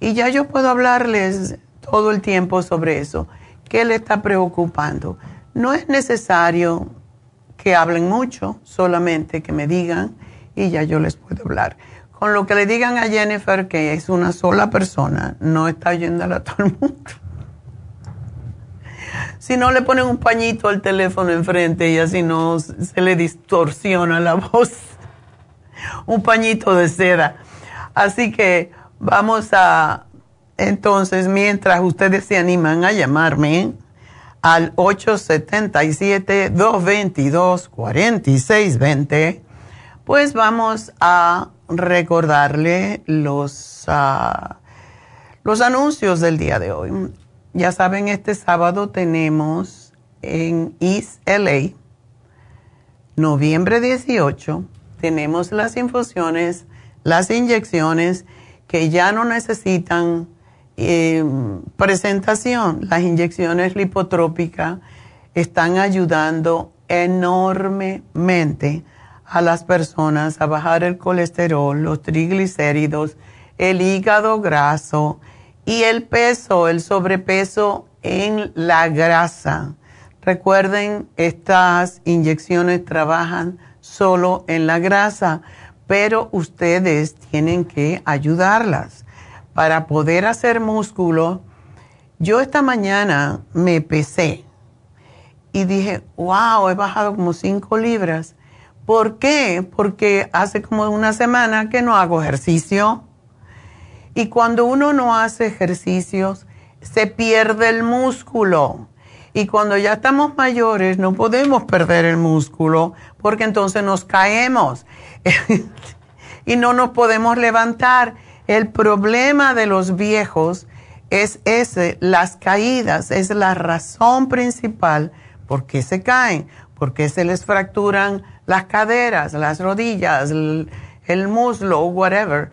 Y ya yo puedo hablarles todo el tiempo sobre eso. ¿Qué le está preocupando? No es necesario que hablen mucho, solamente que me digan y ya yo les puedo hablar. Con lo que le digan a Jennifer, que es una sola persona, no está oyéndola a todo el mundo. Si no, le ponen un pañito al teléfono enfrente y así no se le distorsiona la voz. Un pañito de seda. Así que vamos a, entonces, mientras ustedes se animan a llamarme al 877-222-4620, pues vamos a recordarle los, ah, los anuncios del día de hoy. Ya saben, este sábado tenemos en East LA, noviembre 18, tenemos las infusiones, las inyecciones que ya no necesitan eh, presentación. Las inyecciones lipotrópicas están ayudando enormemente a las personas a bajar el colesterol, los triglicéridos, el hígado graso y el peso, el sobrepeso en la grasa. Recuerden, estas inyecciones trabajan solo en la grasa, pero ustedes tienen que ayudarlas para poder hacer músculo. Yo esta mañana me pesé y dije, wow, he bajado como 5 libras. ¿Por qué? Porque hace como una semana que no hago ejercicio. Y cuando uno no hace ejercicios, se pierde el músculo. Y cuando ya estamos mayores, no podemos perder el músculo porque entonces nos caemos y no nos podemos levantar. El problema de los viejos es ese, las caídas, es la razón principal por qué se caen, por qué se les fracturan las caderas, las rodillas, el, muslo, whatever.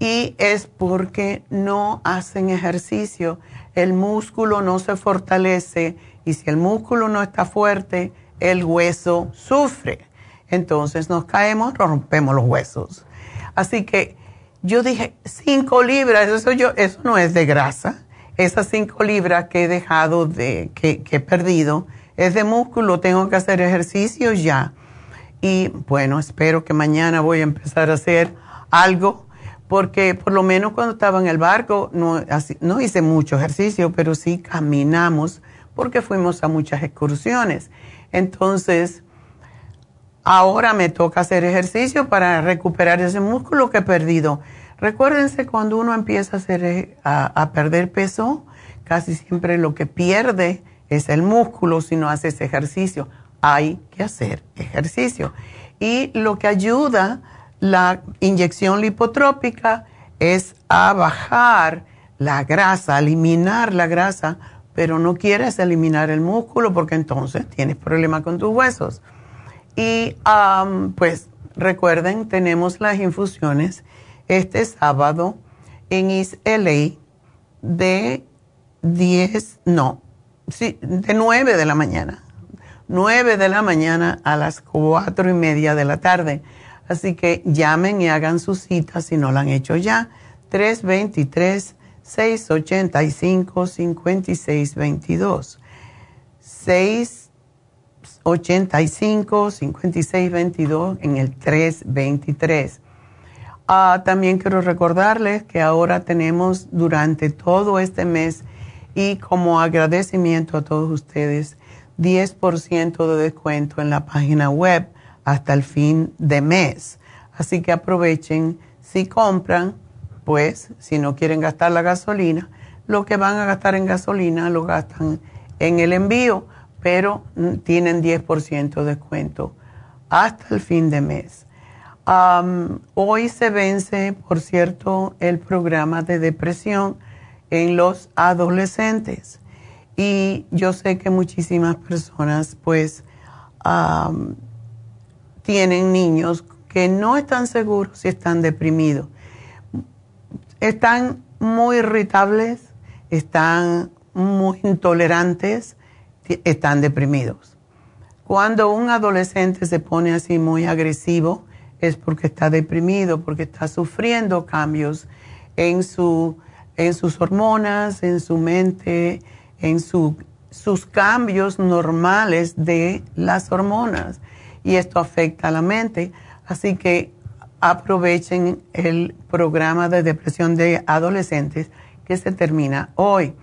Y es porque no hacen ejercicio, el músculo no se fortalece y si el músculo no está fuerte, el hueso sufre. Entonces nos caemos, rompemos los huesos. Así que yo dije, cinco libras, eso, yo, eso no es de grasa. Esas cinco libras que he dejado, de, que, que he perdido, es de músculo, tengo que hacer ejercicio ya. Y bueno, espero que mañana voy a empezar a hacer algo, porque por lo menos cuando estaba en el barco no, no hice mucho ejercicio, pero sí caminamos porque fuimos a muchas excursiones. Entonces, ahora me toca hacer ejercicio para recuperar ese músculo que he perdido. Recuérdense cuando uno empieza a, hacer, a, perder peso, casi siempre lo que pierde es el músculo si no haces ejercicio. Hay que hacer ejercicio. Y lo que ayuda la inyección lipotrópica es a bajar la grasa, eliminar la grasa, pero no quieres eliminar el músculo porque entonces tienes problemas con tus huesos. Y pues recuerden, tenemos las infusiones este sábado en East de 10, no, sí, de 9 de la mañana. 9 de la mañana a las 4 y media de la tarde. Así que llamen y hagan su cita si no la han hecho ya. 323-685-5622. 685-5622 en el 323. Ah, también quiero recordarles que ahora tenemos durante todo este mes y como agradecimiento a todos ustedes, 10% de descuento en la página web hasta el fin de mes. Así que aprovechen, si compran, pues si no quieren gastar la gasolina, lo que van a gastar en gasolina lo gastan en el envío, pero tienen 10% de descuento hasta el fin de mes hoy se vence, por cierto, el programa de depresión en los adolescentes. Y yo sé que muchísimas personas pues tienen niños que no están seguros si están deprimidos. Están muy irritables, están muy intolerantes, están deprimidos. Cuando un adolescente se pone así muy agresivo, es porque está deprimido, porque está sufriendo cambios en, su, en sus hormonas, en su mente, en su, sus cambios normales de las hormonas. Y esto afecta a la mente. Así que aprovechen el programa de depresión de adolescentes que se termina hoy.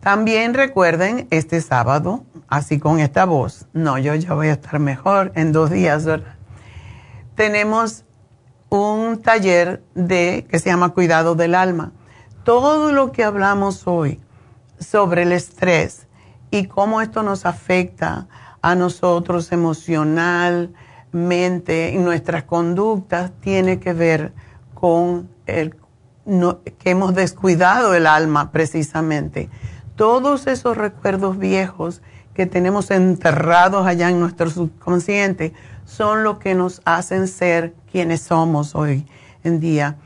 También recuerden este sábado, así con esta voz, no, yo ya voy a estar mejor en dos días, ¿verdad? tenemos un taller de, que se llama Cuidado del Alma. Todo lo que hablamos hoy sobre el estrés y cómo esto nos afecta a nosotros emocionalmente y nuestras conductas tiene que ver con el que hemos descuidado el alma precisamente. Todos esos recuerdos viejos que tenemos enterrados allá en nuestro subconsciente son lo que nos hacen ser quienes somos hoy en día.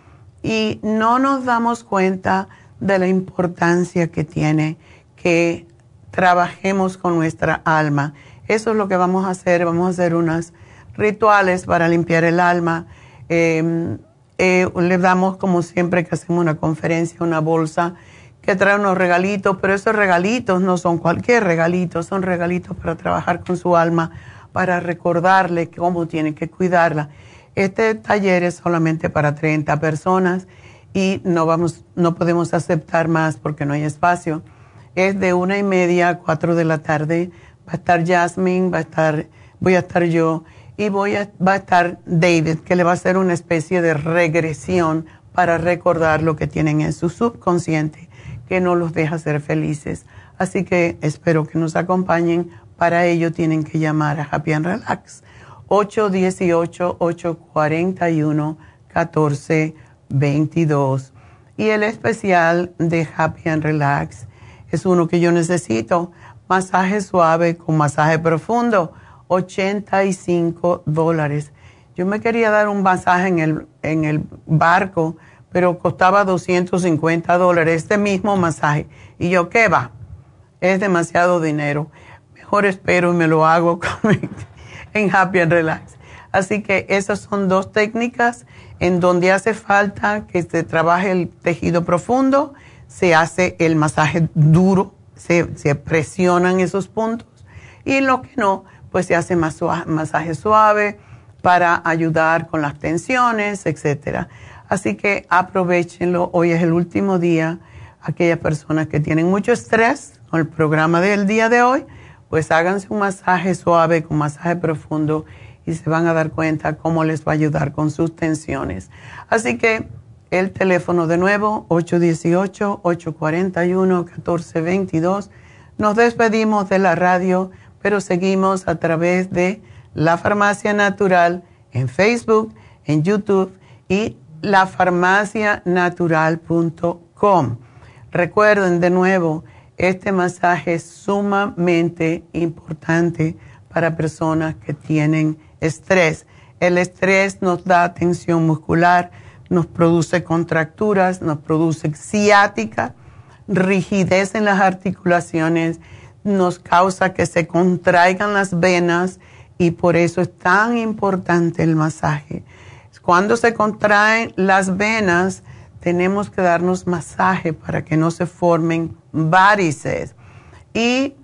Y no nos damos cuenta de la importancia que tiene que trabajemos con nuestra alma. Eso es lo que vamos a hacer. Vamos a hacer unos rituales para limpiar el alma. Em, eh, le damos, como siempre que hacemos una conferencia, una bolsa que trae unos regalitos, pero esos regalitos no son cualquier regalito, son regalitos para trabajar con su alma para recordarle cómo tiene que cuidarla. Este taller es solamente para 30 personas y no, vamos, no podemos aceptar más porque no hay espacio. Es de una y media a cuatro de la tarde. va a estar Jasmine, va a estar, voy a estar yo y voy a, va a estar David, que le va a hacer una especie de regresión para recordar lo que tienen en su subconsciente, que no los deja ser felices. Así que espero que nos acompañen. Para ello tienen que llamar a Happy and Relax. 818-841-1422. Y el especial de Happy and Relax es uno que yo necesito. Masaje suave con masaje profundo, 85 dólares. Yo me quería dar un masaje en el, en el barco, pero costaba 250 dólares este mismo masaje. Y yo, ¿qué va? Es demasiado dinero. Mejor espero y me lo hago en Happy and Relax. Así que esas son dos técnicas en donde hace falta que se trabaje el tejido profundo se hace el masaje duro, se, presionan esos puntos y lo que no, pues se hace más masaje suave para ayudar con las tensiones, etcétera. Así que aprovechenlo, hoy es el último día. Aquellas personas que tienen mucho estrés con el programa del día de hoy, pues háganse un masaje suave con masaje profundo y se van a dar cuenta cómo les va a ayudar con sus tensiones. Así que el teléfono de nuevo, 818-841-1422. Nos despedimos de la radio, pero seguimos a través de La Farmacia Natural en Facebook, en YouTube y lafarmacianatural.com. Recuerden de nuevo, este masaje es sumamente importante para personas que tienen estrés. El estrés nos da tensión muscular, nos produce contracturas, nos produce ciática, rigidez en las articulaciones, nos causa que se contraigan las venas y por eso es tan importante el masaje. Cuando se contraen las venas, tenemos que darnos masaje para que no se formen varices. Y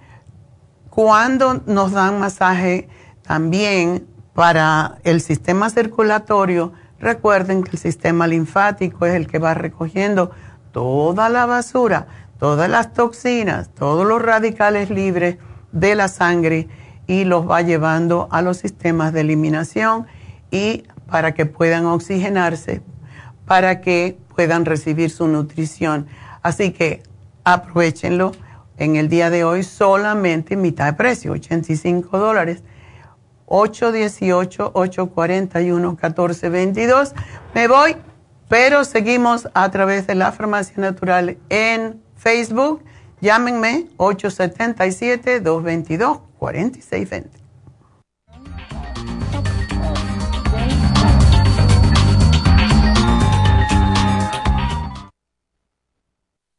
cuando nos dan masaje también para el sistema circulatorio, Recuerden que el sistema linfático es el que va recogiendo toda la basura, todas las toxinas, todos los radicales libres de la sangre y los va llevando a los sistemas de eliminación y para que puedan oxigenarse, para que puedan recibir su nutrición. Así que aprovechenlo en el día de hoy solamente mitad de precio, 85 dólares 818-841-1422. Me voy, pero seguimos a través de la Farmacia Natural en Facebook. Llámenme 877-222-4620.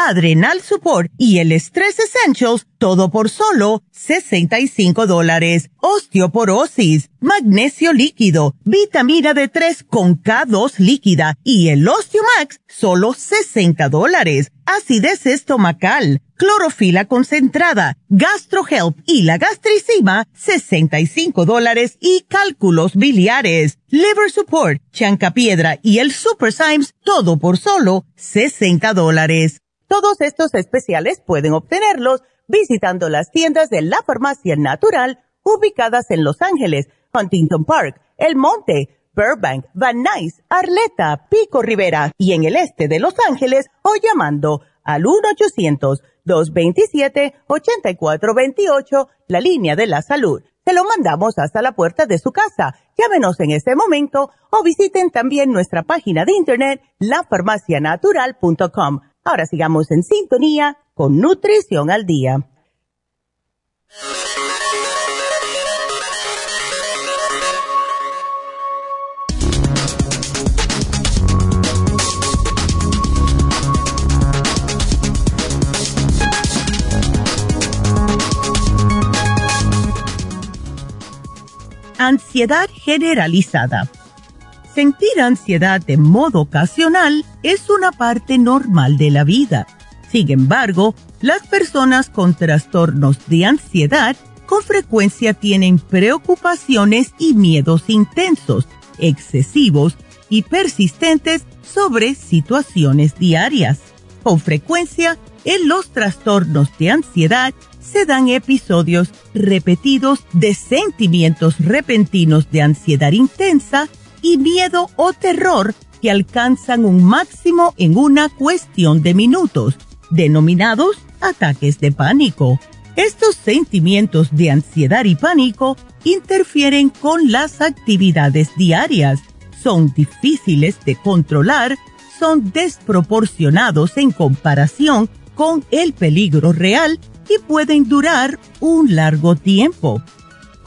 Adrenal Support y el Stress Essentials, todo por solo 65 dólares. Osteoporosis, magnesio líquido, vitamina D3 con K2 líquida y el Osteomax, solo 60 dólares. Acidez estomacal, clorofila concentrada, GastroHelp y la gastricima, 65 dólares y cálculos biliares. Liver Support, Chancapiedra y el Super Symes, todo por solo 60 dólares. Todos estos especiales pueden obtenerlos visitando las tiendas de la farmacia natural ubicadas en Los Ángeles, Huntington Park, El Monte, Burbank, Van Nuys, Arleta, Pico Rivera y en el este de Los Ángeles o llamando al 1-800-227-8428, la línea de la salud. Se lo mandamos hasta la puerta de su casa. Llámenos en este momento o visiten también nuestra página de internet lafarmacianatural.com Ahora sigamos en sintonía con Nutrición al Día. Ansiedad generalizada sentir ansiedad de modo ocasional es una parte normal de la vida. Sin embargo, las personas con trastornos de ansiedad con frecuencia tienen preocupaciones y miedos intensos, excesivos y persistentes sobre situaciones diarias. Con frecuencia, en los trastornos de ansiedad se dan episodios repetidos de sentimientos repentinos de ansiedad intensa y miedo o terror que alcanzan un máximo en una cuestión de minutos, denominados ataques de pánico. Estos sentimientos de ansiedad y pánico interfieren con las actividades diarias, son difíciles de controlar, son desproporcionados en comparación con el peligro real y pueden durar un largo tiempo.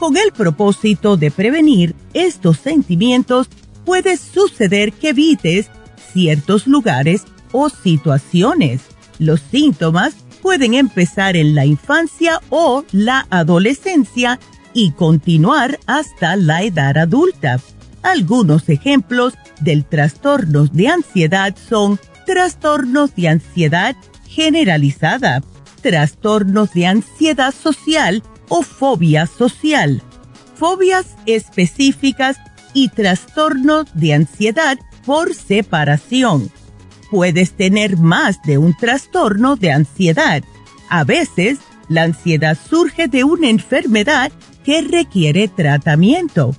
Con el propósito de prevenir estos sentimientos, puede suceder que evites ciertos lugares o situaciones. Los síntomas pueden empezar en la infancia o la adolescencia y continuar hasta la edad adulta. Algunos ejemplos del trastorno de ansiedad son trastornos de ansiedad generalizada, trastornos de ansiedad social o fobia social, fobias específicas y trastornos de ansiedad por separación. Puedes tener más de un trastorno de ansiedad. A veces, la ansiedad surge de una enfermedad que requiere tratamiento.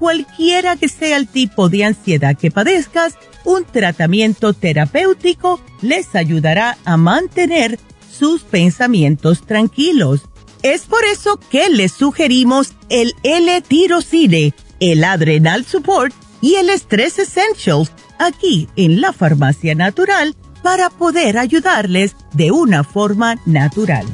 Cualquiera que sea el tipo de ansiedad que padezcas, un tratamiento terapéutico les ayudará a mantener sus pensamientos tranquilos. Es por eso que les sugerimos el L-Tirocine, el Adrenal Support y el Stress Essentials aquí en la Farmacia Natural para poder ayudarles de una forma natural.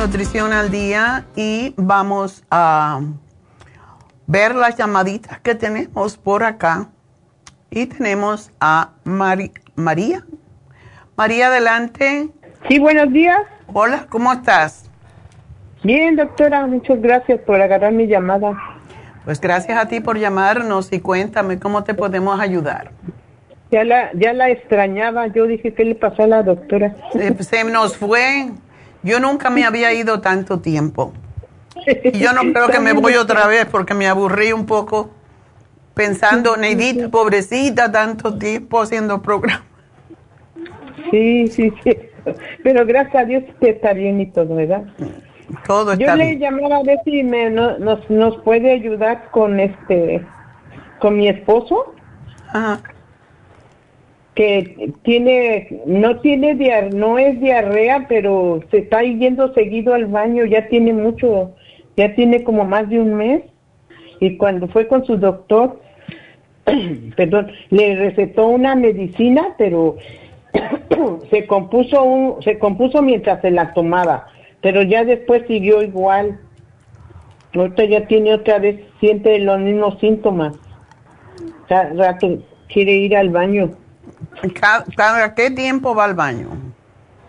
Nutrición al Día y vamos a ver las llamaditas que tenemos por acá. Y tenemos a María. María, adelante. Sí, buenos días. Hola, ¿cómo estás? Bien, doctora, muchas gracias por agarrar mi llamada. Pues gracias a ti por llamarnos y cuéntame cómo te podemos ayudar. Ya la, ya la extrañaba, yo dije, ¿qué le pasó a la doctora? se nos fue. Yo nunca me había ido tanto tiempo. Y yo no creo que me voy otra vez porque me aburrí un poco pensando, Neidita, pobrecita, tanto tiempo haciendo programa. Sí, sí, sí. Pero gracias a Dios que está bien y todo, ¿verdad? Todo está Yo le llamaba a ver si me, nos, nos puede ayudar con este, con mi esposo. Ajá que tiene, no tiene no es diarrea, pero se está yendo seguido al baño, ya tiene mucho, ya tiene como más de un mes. Y cuando fue con su doctor, perdón, le recetó una medicina, pero se compuso un, se compuso mientras se la tomaba, pero ya después siguió igual. Ahorita ya tiene otra vez, siente los mismos síntomas. Cada rato quiere ir al baño. ¿Cada, qué tiempo va al baño?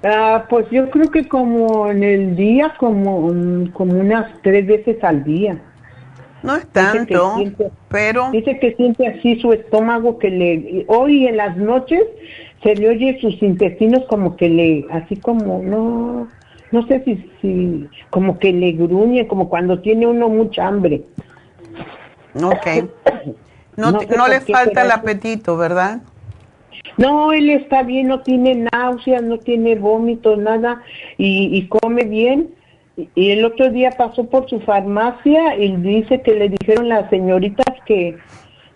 Ah, pues yo creo que como en el día, como, como unas tres veces al día. No es tanto, pero... Dice que siente así su estómago que le... Hoy en las noches se le oye sus intestinos como que le... Así como, no... No sé si, si como que le gruñe, como cuando tiene uno mucha hambre. Ok. No, no le falta el apetito, ¿verdad? No, él está bien, no tiene náuseas, no tiene vómitos, nada, y, come bien. Y el otro día pasó por su farmacia y dice que le dijeron las señoritas que,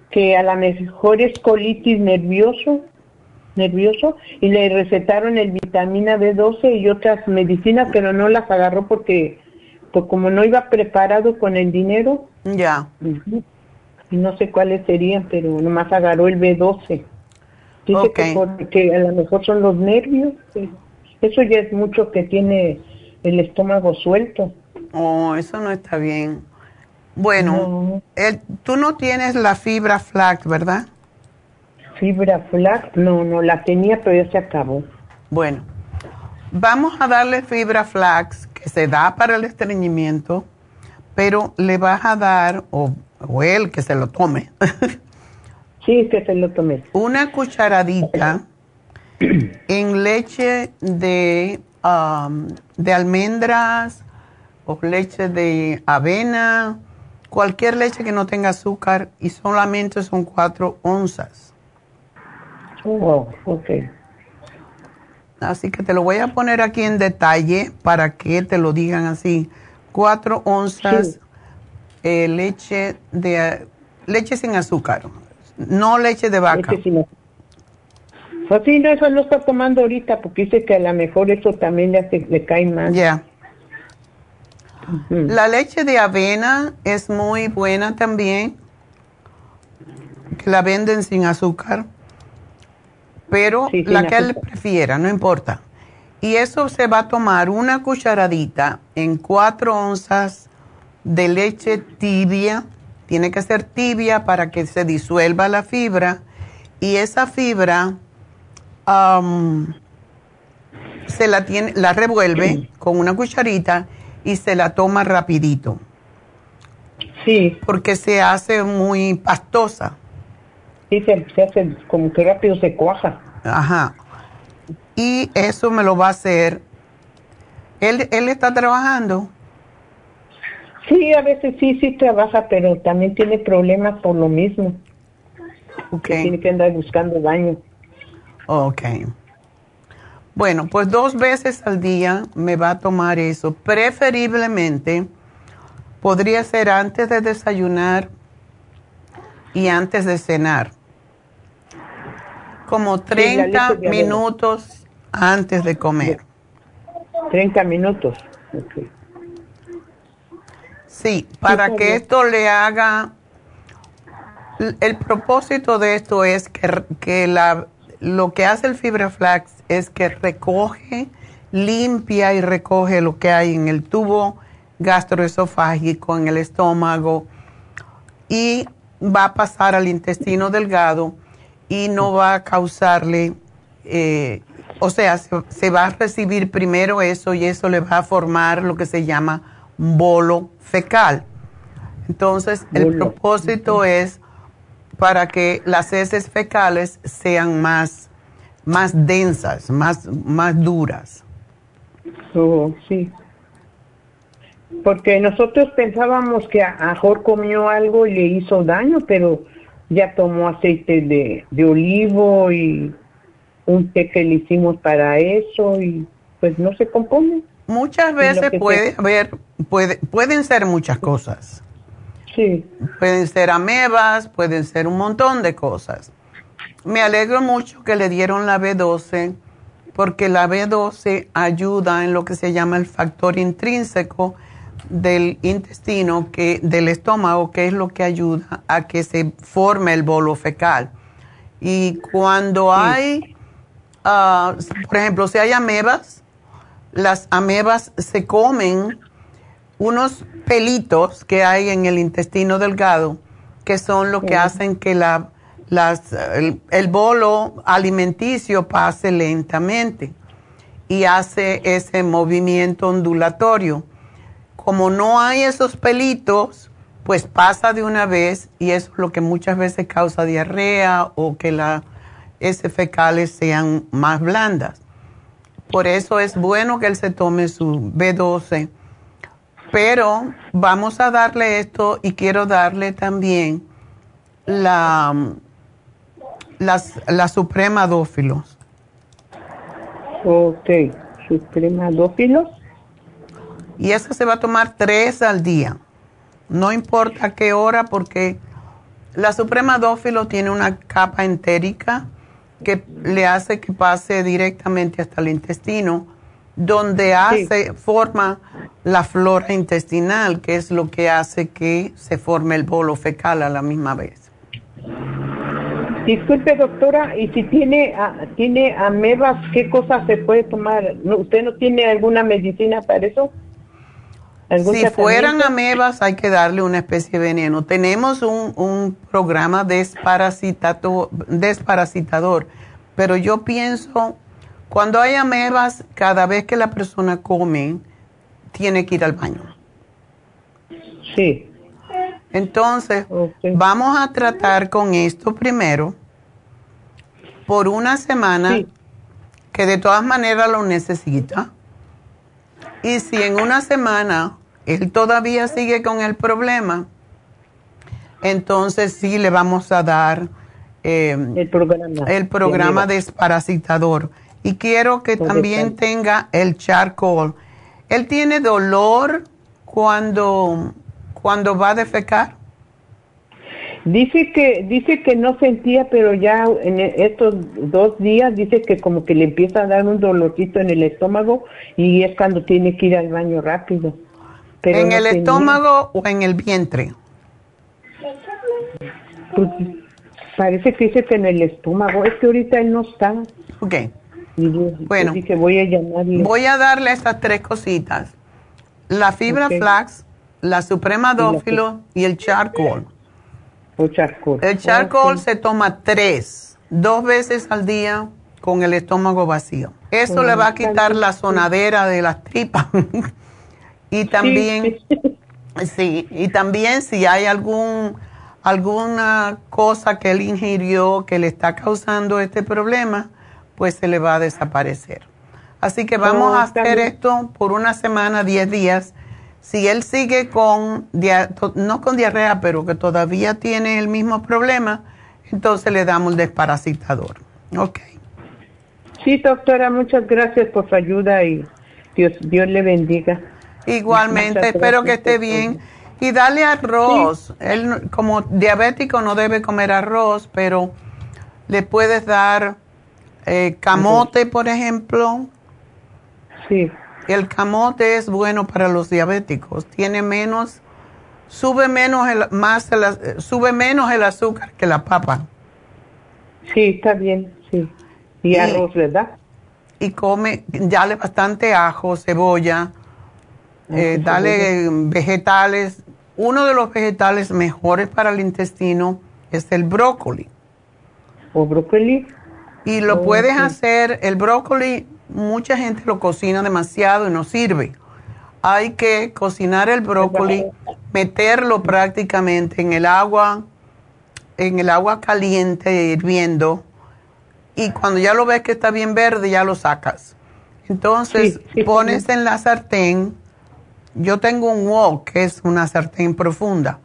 que a lo mejor es colitis nervioso, nervioso, y le recetaron el vitamina B12 y otras medicinas, pero no las agarró porque, pues como no iba preparado con el dinero. Ya. Y no sé cuáles serían, pero nomás agarró el B12. Dice que, que a lo mejor son los nervios. Eso ya es mucho que tiene el estómago suelto. Oh, eso no está bien. Bueno, tú no tienes la fibra flax, ¿verdad? Fibra flax, no, no la tenía, pero ya se acabó. Bueno, vamos a darle fibra flax que se da para el estreñimiento, pero le vas a dar, o, o él que se lo tome. sí, que se lo tome. Una cucharadita en leche de, um, de almendras o leche de avena cualquier leche que no tenga azúcar y solamente son cuatro onzas. Oh, ok. Así que te lo voy a poner aquí en detalle para que te lo digan así. Cuatro onzas eh, leche de leche sin azúcar, no leche de vaca. Pues sí, no, eso no está tomando ahorita porque dice que a lo mejor eso también le, hace, le cae mal. Ya. La leche de avena es muy buena también, que la venden sin azúcar, pero la que él prefiera, no importa. Y eso se va a tomar una cucharadita en cuatro onzas de leche tibia. Tiene que ser tibia para que se disuelva la fibra. Y esa fibra se la, tiene, la revuelve con una cucharita y se la toma rapidito. Sí. Porque se hace muy pastosa. Sí, se, hace como que rápido se cuaja. Ajá. Y eso me lo va a hacer. ¿Él, él está trabajando? Sí, a veces sí, sí trabaja, pero también tiene problemas por lo mismo. Okay. Tiene que andar buscando baño. Ok. Bueno, pues dos veces al día me va a tomar eso. Preferiblemente podría ser antes de desayunar y antes de cenar. Como 30 minutos antes de comer. 30 minutos. Sí, para que esto le haga... El propósito de esto es que, que la lo que hace el fibra flax es que recoge, limpia y recoge lo que hay en el tubo gastroesofágico, en el estómago, y va a pasar al intestino delgado y no va a causarle, eh, o sea, se, va a recibir primero eso y eso le va a formar lo que se llama bolo fecal. Entonces, el propósito es para que las heces fecales sean más, más densas, más, más duras. Oh, sí. Porque nosotros pensábamos que Ajor comió algo y le hizo daño, pero ya tomó aceite de, de olivo y un té que le hicimos para eso y pues no se compone. Muchas veces puede haber, puede, pueden ser muchas cosas. Sí. Pueden ser amebas, pueden ser un montón de cosas. Me alegro mucho que le dieron la B12 porque la B12 ayuda en lo que se llama el factor intrínseco del intestino, que, del estómago, que es lo que ayuda a que se forme el bolo fecal. Y cuando hay, ah, por ejemplo, si hay amebas, las amebas se comen unos pelitos que hay en el intestino delgado que son lo que hacen que la, las, el, bolo alimenticio pase lentamente y hace ese movimiento ondulatorio. Como no hay esos pelitos, pues pasa de una vez y eso es lo que muchas veces causa diarrea o que las heces fecales sean más blandas. Por eso es bueno que él se tome su B12 pero vamos a darle esto y quiero darle también la, la Suprema Dófilos. Ok, Suprema Dófilos. Y eso se va a tomar tres al día. No importa qué hora porque La Suprema Dófilo tiene una capa entérica que le hace que pase directamente hasta el intestino, donde hace, forma la flora intestinal, que es lo que hace que se forme el bolo fecal a la misma vez. Disculpe, doctora, y si tiene, ah, tiene amebas, ¿qué cosas se puede tomar? ¿Usted no tiene alguna medicina para eso? Si fueran amebas, hay que darle una especie de veneno. Tenemos un, un programa desparasitador, pero yo pienso, cuando hay amebas, cada vez que la persona come, tiene que ir al baño. Sí. Entonces, vamos a tratar con esto primero por una semana, que de todas maneras lo necesita. Y si en una semana él todavía sigue con el problema, entonces sí le vamos a dar eh, el programa, el programa desparasitador. Y quiero que también tenga el charcoal. ¿Él tiene dolor cuando, cuando va a defecar? Dice que dice que no sentía, pero ya en estos dos días dice que como que le empieza a dar un dolorcito en el estómago y es cuando tiene que ir al baño rápido. ¿En el estómago o en el vientre? Pues, parece que dice que en el estómago. Es que ahorita él no está. Ok. bueno, voy a llamarle. Voy a darle estas tres cositas. La fibra flax, la suprema dófilo y el charcoal. El charcoal. El charcoal se toma tres, dos veces al día con el estómago vacío. Eso le va a quitar la sonadera de las tripas. y también, sí, y también si hay algún alguna cosa que él ingirió que le está causando este problema, pues se le va a desaparecer. Así que vamos oh, a hacer esto por una semana, 10 días si él sigue con, no con diarrea, pero que todavía tiene el mismo problema, entonces le damos el desparasitador. Ok. Sí, doctora, muchas gracias por su ayuda y Dios, Dios le bendiga. Igualmente, espero que esté bien. Y dale arroz. Él como diabético no debe comer arroz, pero le puedes dar eh, camote, por ejemplo. Sí. El camote es bueno para los diabéticos. Tiene menos, sube menos el, más el, sube menos el azúcar que la papa. Sí, está bien, sí. Y, arroz, ¿verdad? Y come, dale bastante ajo, cebolla, ah, eh, dale vegetales. Uno de los vegetales mejores para el intestino es el brócoli. ¿O brócoli? Y lo puedes hacer, el brócoli mucha gente lo cocina demasiado y no sirve. Hay que cocinar el brócoli, meterlo prácticamente en el agua, en el agua caliente hirviendo y cuando ya lo ves que está bien verde ya lo sacas. Entonces pones en la sartén, yo tengo un wok que es una sartén profunda.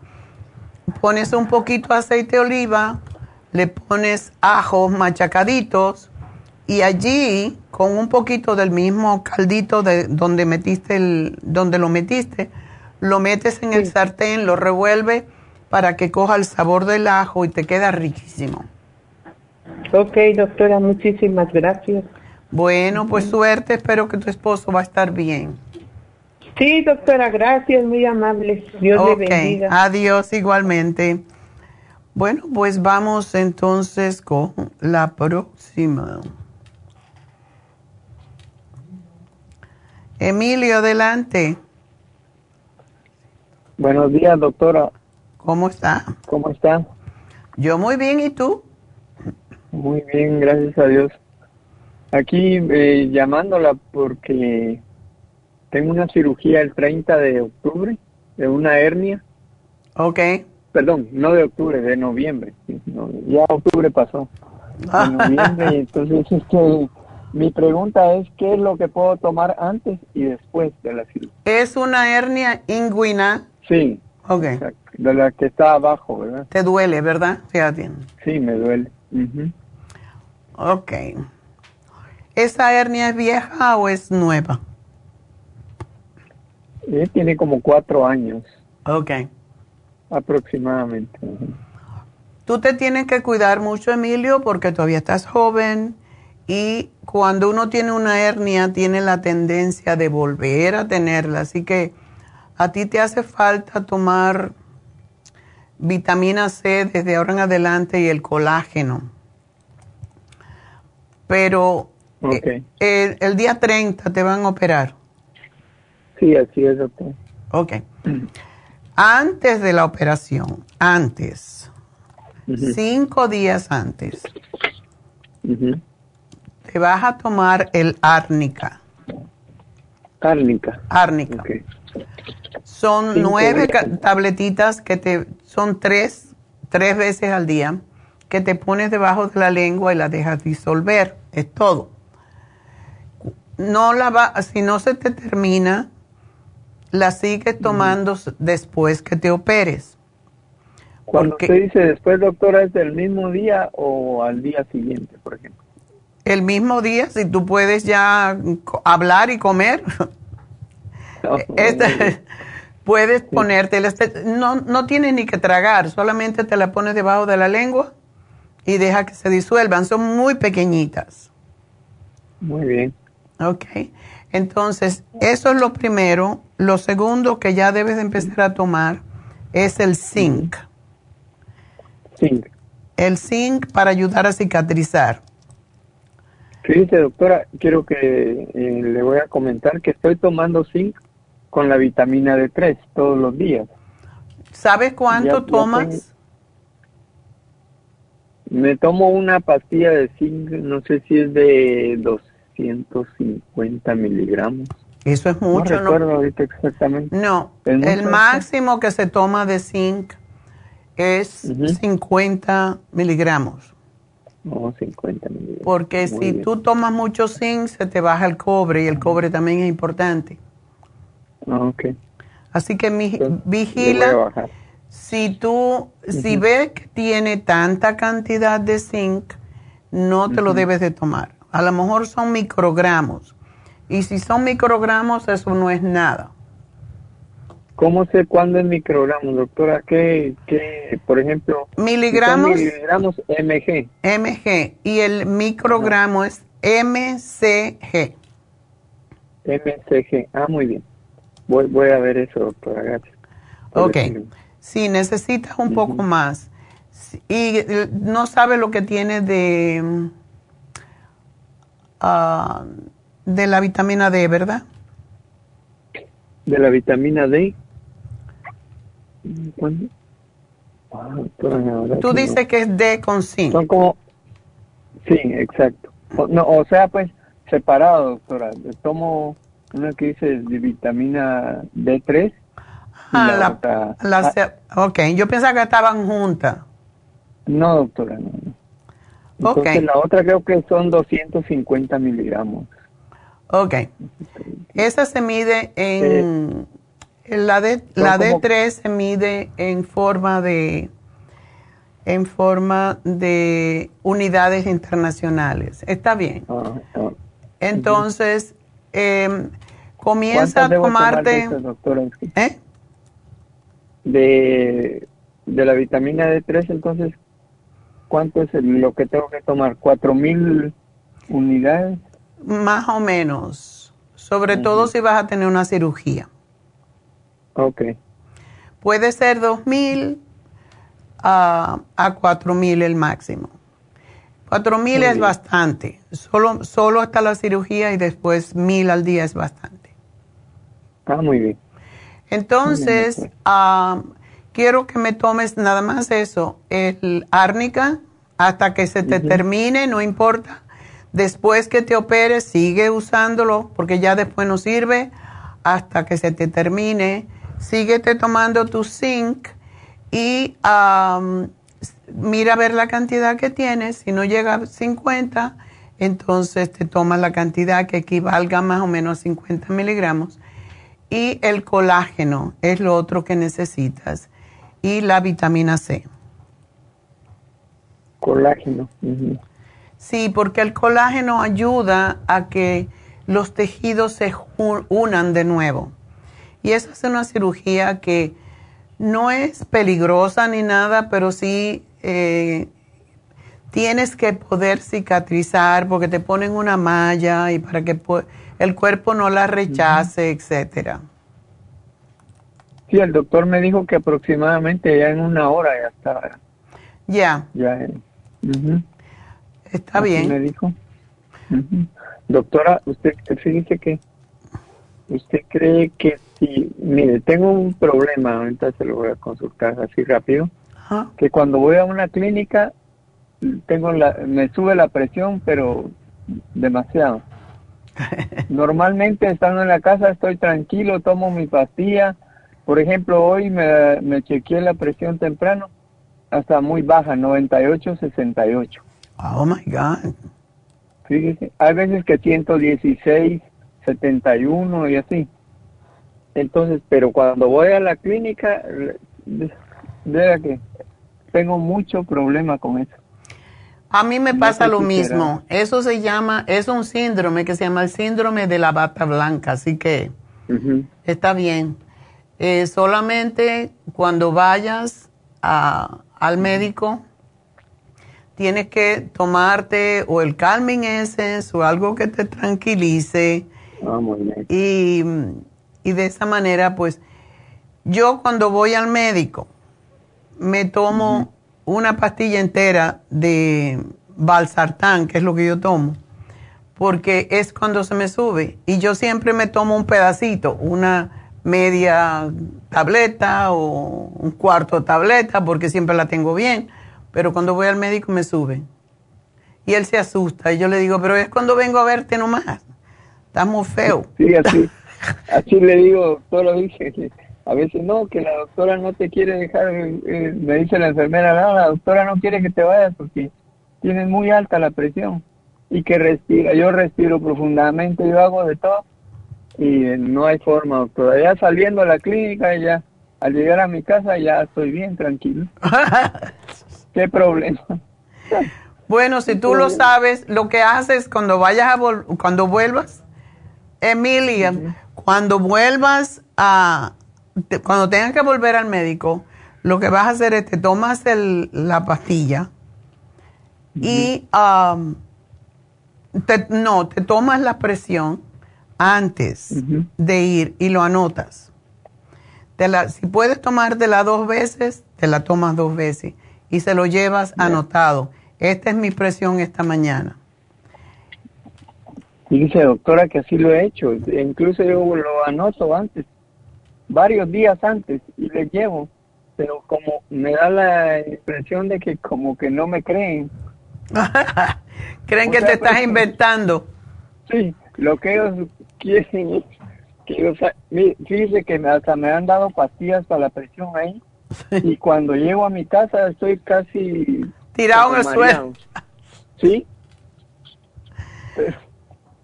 Pones un poquito de aceite de oliva, le pones ajos machacaditos y allí con un poquito del mismo caldito de donde metiste el, donde lo metiste, lo metes en el sartén, lo revuelve para que coja el sabor del ajo y te queda riquísimo. Ok, doctora, muchísimas gracias. Bueno, pues suerte, espero que tu esposo va a estar bien. Sí, doctora, gracias, muy amable. Dios le bendiga. Adiós igualmente. Bueno, pues vamos entonces con la próxima. Emilio, adelante. Buenos días, doctora. ¿Cómo está? ¿Cómo está? Yo muy bien, ¿y tú? Muy bien, gracias a Dios. Aquí eh, llamándola porque tengo una cirugía el 30 de octubre de una hernia. Ok. Perdón, no de octubre, de noviembre. ya octubre pasó. De noviembre, entonces es que mi pregunta es, ¿qué es lo que puedo tomar antes y después de la cirugía? ¿Es una hernia inguinal? Sí. Ok. De la que está abajo, ¿verdad? ¿Te duele, verdad? Sí, me duele. Ok. ¿Esa hernia es vieja o es nueva? Eh, tiene como cuatro años. Ok. Aproximadamente. Tú te tienes que cuidar mucho, Emilio, porque todavía estás joven y cuando uno tiene una hernia tiene la tendencia de volver a tenerla. Así que a ti te hace falta tomar vitamina C desde ahora en adelante y el colágeno. Pero eh, el, día 30 te van a operar. Sí, así es, doctor. Ok. Antes de la operación, antes, cinco días antes, te vas a tomar el árnica. Árnica. Árnica. Son nueve tabletitas que te, son tres, tres veces al día, que te pones debajo de la lengua y la dejas disolver. Es todo. No la va, si no se te termina, la sigues tomando después que te operes. Cuando usted dice después, doctora, ¿es del mismo día o al día siguiente, por ejemplo? El mismo día, si tú puedes ya hablar y comer. Este, puedes ponerte, no, no tienes ni que tragar, solamente te la pones debajo de la lengua y deja que se disuelvan. Son muy pequeñitas. Muy bien. Ok. Entonces, eso es lo primero. Lo segundo que ya debes empezar a tomar es el zinc. Zinc. El zinc para ayudar a cicatrizar. Fíjese, doctora, quiero que eh, le voy a comentar que estoy tomando zinc con la vitamina D3 todos los días. ¿Sabes cuánto tomas? me tomo una pastilla de zinc, no sé si es de 250 miligramos. Eso es mucho, ¿no? recuerdo ahorita exactamente. No, el máximo que se toma de zinc es 50 miligramos. No, 50 miligramos. Porque si tú tomas mucho zinc, se te baja el cobre y el cobre también es importante. Ah, ok. Así que mi, vigila. Si tú, si ves que tiene tanta cantidad de zinc, no te lo debes de tomar. A lo mejor son microgramos. Y si son microgramos, eso no es nada. ¿Cómo sé cuándo es microgramos, doctora? ¿Qué, qué por ejemplo? Miligramos. miligramos mg. mg. Y el microgramo es mcg. mcg. Ah, muy bien. Voy, voy a ver eso, doctora. Gracias. Ok. Si necesitas un poco más y eh, no sabe lo que tiene de, ah, de la vitamina D, ¿verdad? De la vitamina D. ¿Cuándo? Ah, Tú dices que es D con zinc. Son como... Sí, exacto. O, no, o sea, pues separado, doctora. Tomo una que dice de vitamina D3. Ah, la, la, ok, yo pensaba que estaban juntas. No, doctora, no. Entonces, la otra creo que son 250 miligramos. Ok. Esa se mide en... la, D, la D3 se mide en forma de en forma de unidades internacionales. Está bien. Ah, ah. Entonces, eh, comienza a tomarte... De, ¿Eh? de, de la vitamina D3, entonces, ¿cuánto es lo que tengo que tomar? ¿Cuatro mil unidades? Más o menos, sobre todo si vas a tener una cirugía. Ok. Puede ser dos mil a, a cuatro mil el máximo. Cuatro mil es bastante. Solo, solo hasta la cirugía y después mil al día es bastante. Ah, muy bien. Entonces, ah, quiero que me tomes nada más eso, el árnica, hasta que se te termine, no importa. Después que te operes, sigue usándolo, porque ya después no sirve, hasta que se te termine. Síguete tomando tu zinc y mira a ver la cantidad que tienes. Si no llega a 50, entonces te tomas la cantidad que equivalga más o menos a 50 miligramos. Y el colágeno es lo otro que necesitas. Y la vitamina C. Colágeno. Sí, porque el colágeno ayuda a que los tejidos se unan de nuevo. Y esa es una cirugía que no es peligrosa ni nada, pero sí eh, tienes que poder cicatrizar porque te ponen una malla y para que el cuerpo no la rechace, etcétera. Sí, el doctor me dijo que aproximadamente ya en una hora ya estaba. Ya. Ya. Está bien. Me dijo. Doctora, usted fíjese que usted cree que si, mire, tengo un problema, ahorita se lo voy a consultar así rápido, que cuando voy a una clínica tengo la, me sube la presión, pero demasiado. Normalmente estando en la casa estoy tranquilo, tomo mi pastilla. Por ejemplo, hoy me, me chequeé la presión temprano, hasta muy baja, 98, 68. Oh my God. Fíjese, hay veces que 116, 71 y así. Entonces, pero cuando voy a la clínica, vea que tengo mucho problema con eso. A mí me pasa lo mismo. Eso se llama, es un síndrome que se llama el síndrome de la bata blanca, así que está bien. Eh, solamente cuando vayas al médico, tienes que tomarte o el calming essence o algo que te tranquilice. Ah, y, y de esa manera, pues, yo cuando voy al médico, me tomo una pastilla entera de balsartán, que es lo que yo tomo, porque es cuando se me sube. Y yo siempre me tomo un pedacito, una media tableta o un cuarto de tableta, porque siempre la tengo bien, pero cuando voy al médico me sube. Y él se asusta y yo le digo, pero es cuando vengo a verte nomás. Estás muy feo. Sí, así, así le digo los días a veces no, que la doctora no te quiere dejar, eh, me dice la enfermera, no, la doctora no quiere que te vayas porque tienes muy alta la presión y que respira, yo respiro profundamente, yo hago de todo y eh, no hay forma, doctora. Ya saliendo a la clínica, ya al llegar a mi casa ya estoy bien tranquilo. ¿Qué problema? bueno, si tú lo sabes, lo que haces cuando vayas a cuando vuelvas, Emilia, cuando vuelvas a, cuando tengas que volver al médico, lo que vas a hacer es te tomas el, la pastilla y um, no, te tomas la presión antes de ir y lo anotas. si puedes tomártela dos veces, te la tomas dos veces y se lo llevas anotado. Esta es mi presión esta mañana. Dice doctora que así lo he hecho. Incluso yo lo anoto antes varios días antes y le llevo, pero como me da la impresión de que como que no me creen. creen que te estás pues, inventando. Sí, lo que ellos quieren es que, o sea, fíjese que hasta me han dado pastillas para la presión ahí y cuando llego a mi casa estoy casi tirado en el suelo. Sí.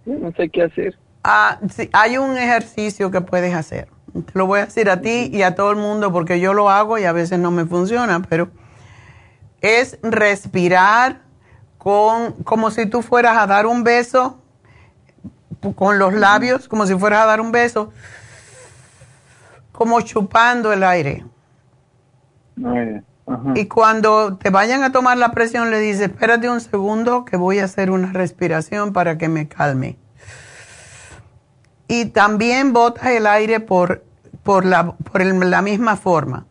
no sé qué hacer. Ah, sí, hay un ejercicio que puedes hacer te lo voy a decir a ti y a todo el mundo porque yo lo hago y a veces no me funciona, pero es respirar con, como si tú fueras a dar un beso con los labios, como si fueras a dar un beso, como chupando el aire. Y cuando te vayan a tomar la presión, le dices, espérate un segundo que voy a hacer una respiración para que me calme. Y también botas el aire por por la, por la misma forma.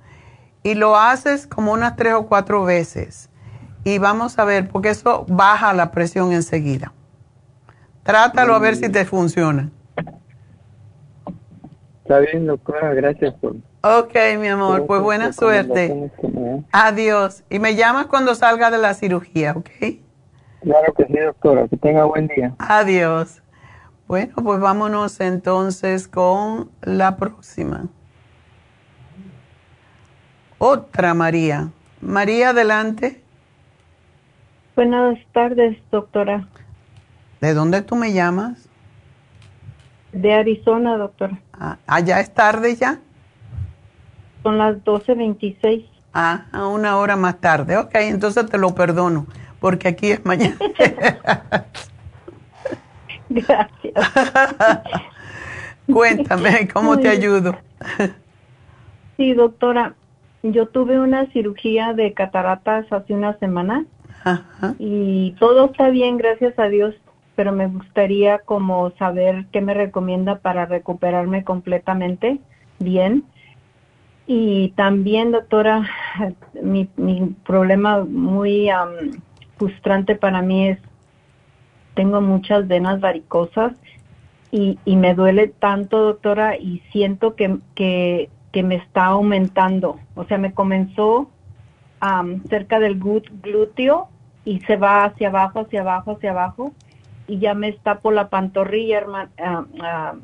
Y lo haces como unas tres o cuatro veces. Y vamos a ver, porque eso baja la presión enseguida. Trátalo a ver si te funciona. Está bien, doctora, gracias por... Ok, mi amor, pues buena suerte. Adiós. Y me llamas cuando salga de la cirugía, ¿ok? Claro que sí, doctora. Que tenga buen día. Adiós. Bueno, pues vámonos entonces con la próxima. Otra María. María, adelante. Buenas tardes, doctora. ¿De dónde tú me llamas? De Arizona, doctora. Ah, ¿Allá es tarde ya? Son las 12.26. Ah, a una hora más tarde. Ok, entonces te lo perdono, porque aquí es mañana. Gracias. Cuéntame, ¿cómo te ayudo? sí, doctora. yo tuve una cirugía de cataratas hace una semana y todo está bien, gracias a Dios, pero me gustaría como saber qué me recomienda para recuperarme completamente bien. Y también, doctora, mi, mi problema muy frustrante para mí es, tengo muchas venas varicosas y, y me duele tanto, doctora, y siento que, que, que me está aumentando. O sea, me comenzó cerca del glúteo y se va hacia abajo, hacia abajo, hacia abajo y ya me está por la pantorrilla, hermana,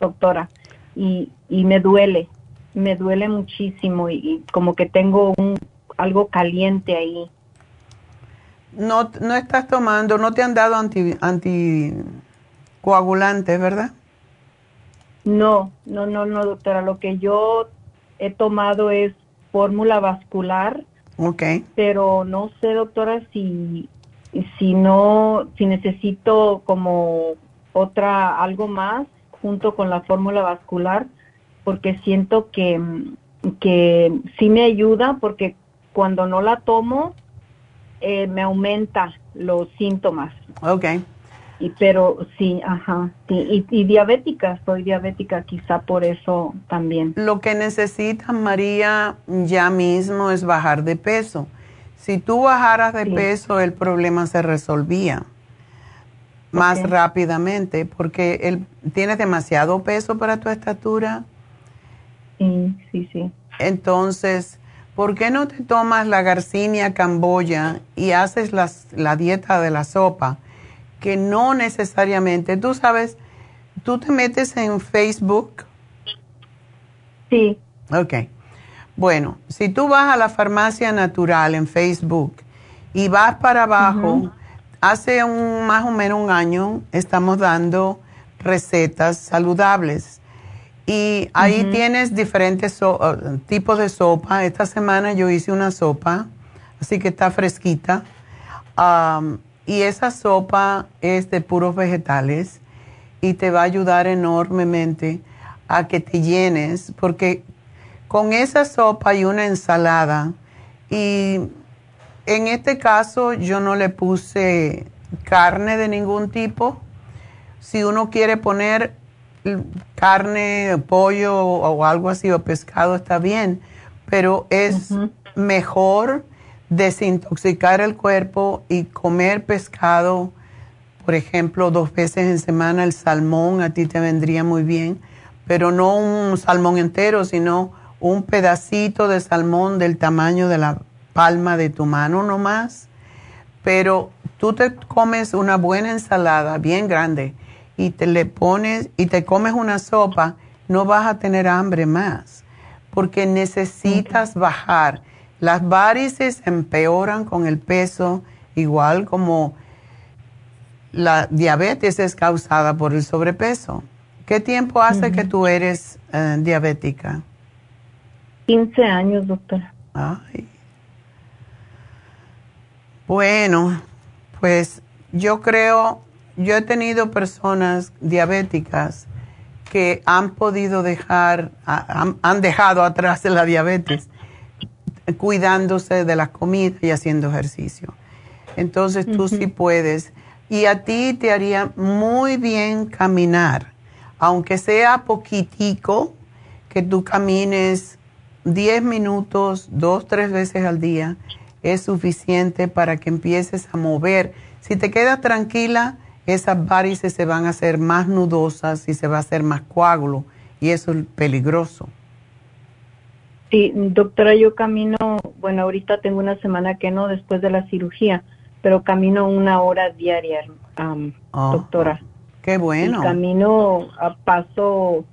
doctora, y, y me duele, me duele muchísimo y, como que tengo un, algo caliente ahí. No, no estás tomando, no te han dado anti, anticoagulantes, ¿verdad? No, no, no, no, doctora. Lo que yo he tomado es fórmula vascular. Ok. Pero no sé, doctora, si si no, si necesito como otra, algo más junto con la fórmula vascular, porque siento que, que sí me ayuda, porque cuando no la tomo, eh, me aumenta los síntomas. Ok. Y, pero sí, ajá, y, y, diabética, soy diabética, quizá por eso también. Lo que necesita María ya mismo es bajar de peso. Si tú bajaras de peso, el problema se resolvía más rápidamente porque él, tienes demasiado peso para tu estatura. Sí, sí, sí. Entonces, ¿por qué no te tomas la garcinia camboya y haces la dieta de la sopa? Que no necesariamente, tú sabes, tú te metes en Facebook. Sí. Ok. Bueno, si tú vas a la farmacia natural en Facebook y vas para abajo, hace un, más o menos un año estamos dando recetas saludables. Y ahí tienes diferentes tipos de sopa. Esta semana yo hice una sopa, así que está fresquita. Um, y esa sopa es de puros vegetales y te va a ayudar enormemente a que te llenes, porque con esa sopa y una ensalada. Y en este caso yo no le puse carne de ningún tipo. Si uno quiere poner carne, pollo o algo así o pescado está bien, pero es mejor desintoxicar el cuerpo y comer pescado, por ejemplo, dos veces en semana el salmón a ti te vendría muy bien, pero no un salmón entero, sino un pedacito de salmón del tamaño de la palma de tu mano nomás, pero tú te comes una buena ensalada bien grande y te le pones y te comes una sopa, no vas a tener hambre más, porque necesitas bajar. Las varices empeoran con el peso, igual como la diabetes es causada por el sobrepeso. ¿Qué tiempo hace que tú eres eh, diabética? 15 años, doctora. Ay. Bueno, pues yo creo, yo he tenido personas diabéticas que han podido dejar, han, dejado atrás la diabetes cuidándose de la comida y haciendo ejercicio. Entonces tú sí puedes. Y a ti te haría muy bien caminar, aunque sea poquitico, que tú camines 10 minutos, dos, tres veces al día es suficiente para que empieces a mover. Si te quedas tranquila, esas varices se van a hacer más nudosas y se va a hacer más coágulo y eso es peligroso. Sí, doctora, yo camino, bueno, ahorita tengo una semana que no después de la cirugía, pero camino una hora diaria, oh, doctora. Qué bueno. camino a paso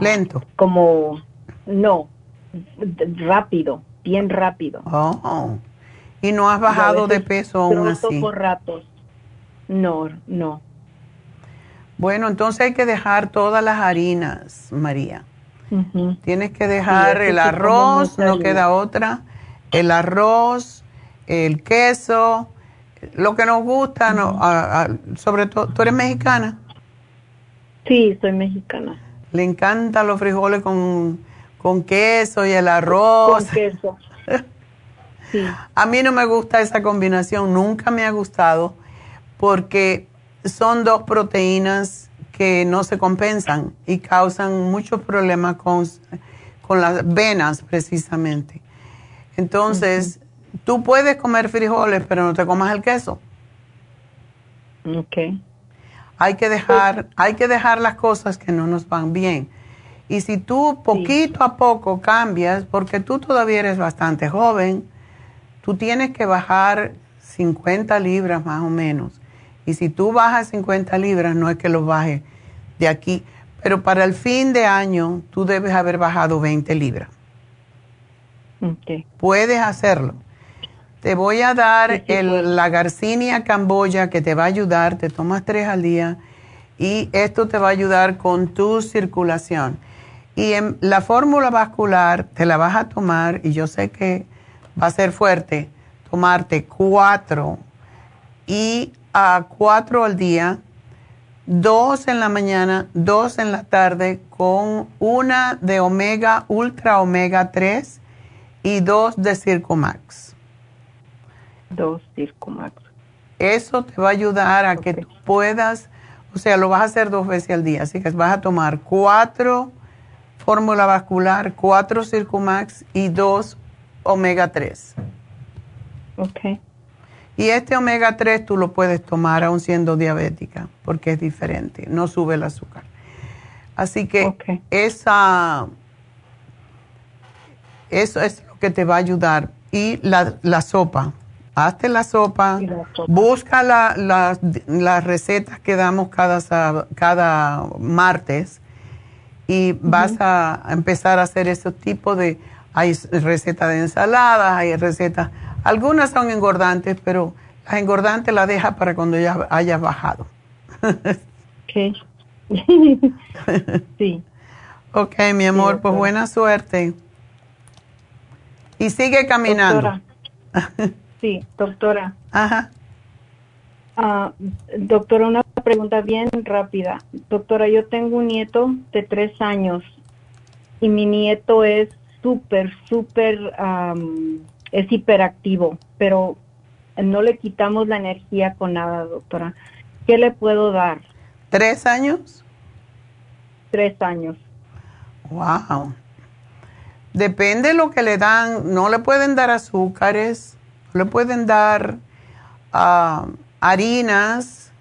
lento. Como, no, rápido, bien rápido. Oh. ¿Y no has bajado de peso aún así? por ratos. No, no. Bueno, entonces hay que dejar todas las harinas, María. Tienes que dejar el arroz, no queda otra. El arroz, el queso, lo que nos gusta, no, sobre todo, ¿tú eres mexicana? Sí, soy mexicana. Le encantan los frijoles con, con queso y el arroz. Con queso. A mí no me gusta esa combinación, nunca me ha gustado porque son dos proteínas que no se compensan y causan muchos problemas con, con las venas precisamente. Entonces, tú puedes comer frijoles, pero no te comas el queso. Ok. Hay que dejar, hay que dejar las cosas que no nos van bien. Y si tú poquito a poco cambias, porque tú todavía eres bastante joven, tú tienes que bajar 50 libras más o menos. Y si tú bajas 50 libras, no es que lo bajes de aquí, pero para el fin de año tú debes haber bajado 20 libras. Puedes hacerlo. Te voy a dar el, la Garcinia Camboya que te va a ayudar, te tomas tres al día y esto te va a ayudar con tu circulación. Y en la fórmula vascular te la vas a tomar y yo sé que va a ser fuerte, tomarte cuatro y a cuatro al día, dos en la mañana, dos en la tarde con una de omega, ultra omega 3 y dos de Circumax. Dos Circumax. Eso te va a ayudar a que tú puedas, o sea, lo vas a hacer dos veces al día, así que vas a tomar cuatro fórmula vascular, cuatro Circumax y dos omega 3. Ok. Y este omega 3 tú lo puedes tomar aún siendo diabética, porque es diferente, no sube el azúcar. Así que esa, eso es que te va a ayudar. Y la, sopa, hazte la sopa, busca las recetas que damos cada, cada martes y vas a empezar a hacer ese tipo de, hay recetas de ensaladas, hay recetas, algunas son engordantes, pero las engordantes las deja para cuando ya hayas bajado. ok. sí. Ok, mi amor, pues buena suerte. Y sigue caminando. sí, doctora. Ajá. Ah, doctora, una pregunta bien rápida. Doctora, yo tengo un nieto de tres años y mi nieto es súper, súper, es hiperactivo, pero no le quitamos la energía con nada, doctora. ¿Qué le puedo dar? ¿Tres años? Tres años. Wow. Depende de lo que le dan. No le pueden dar azúcares, no le pueden dar ah, harinas.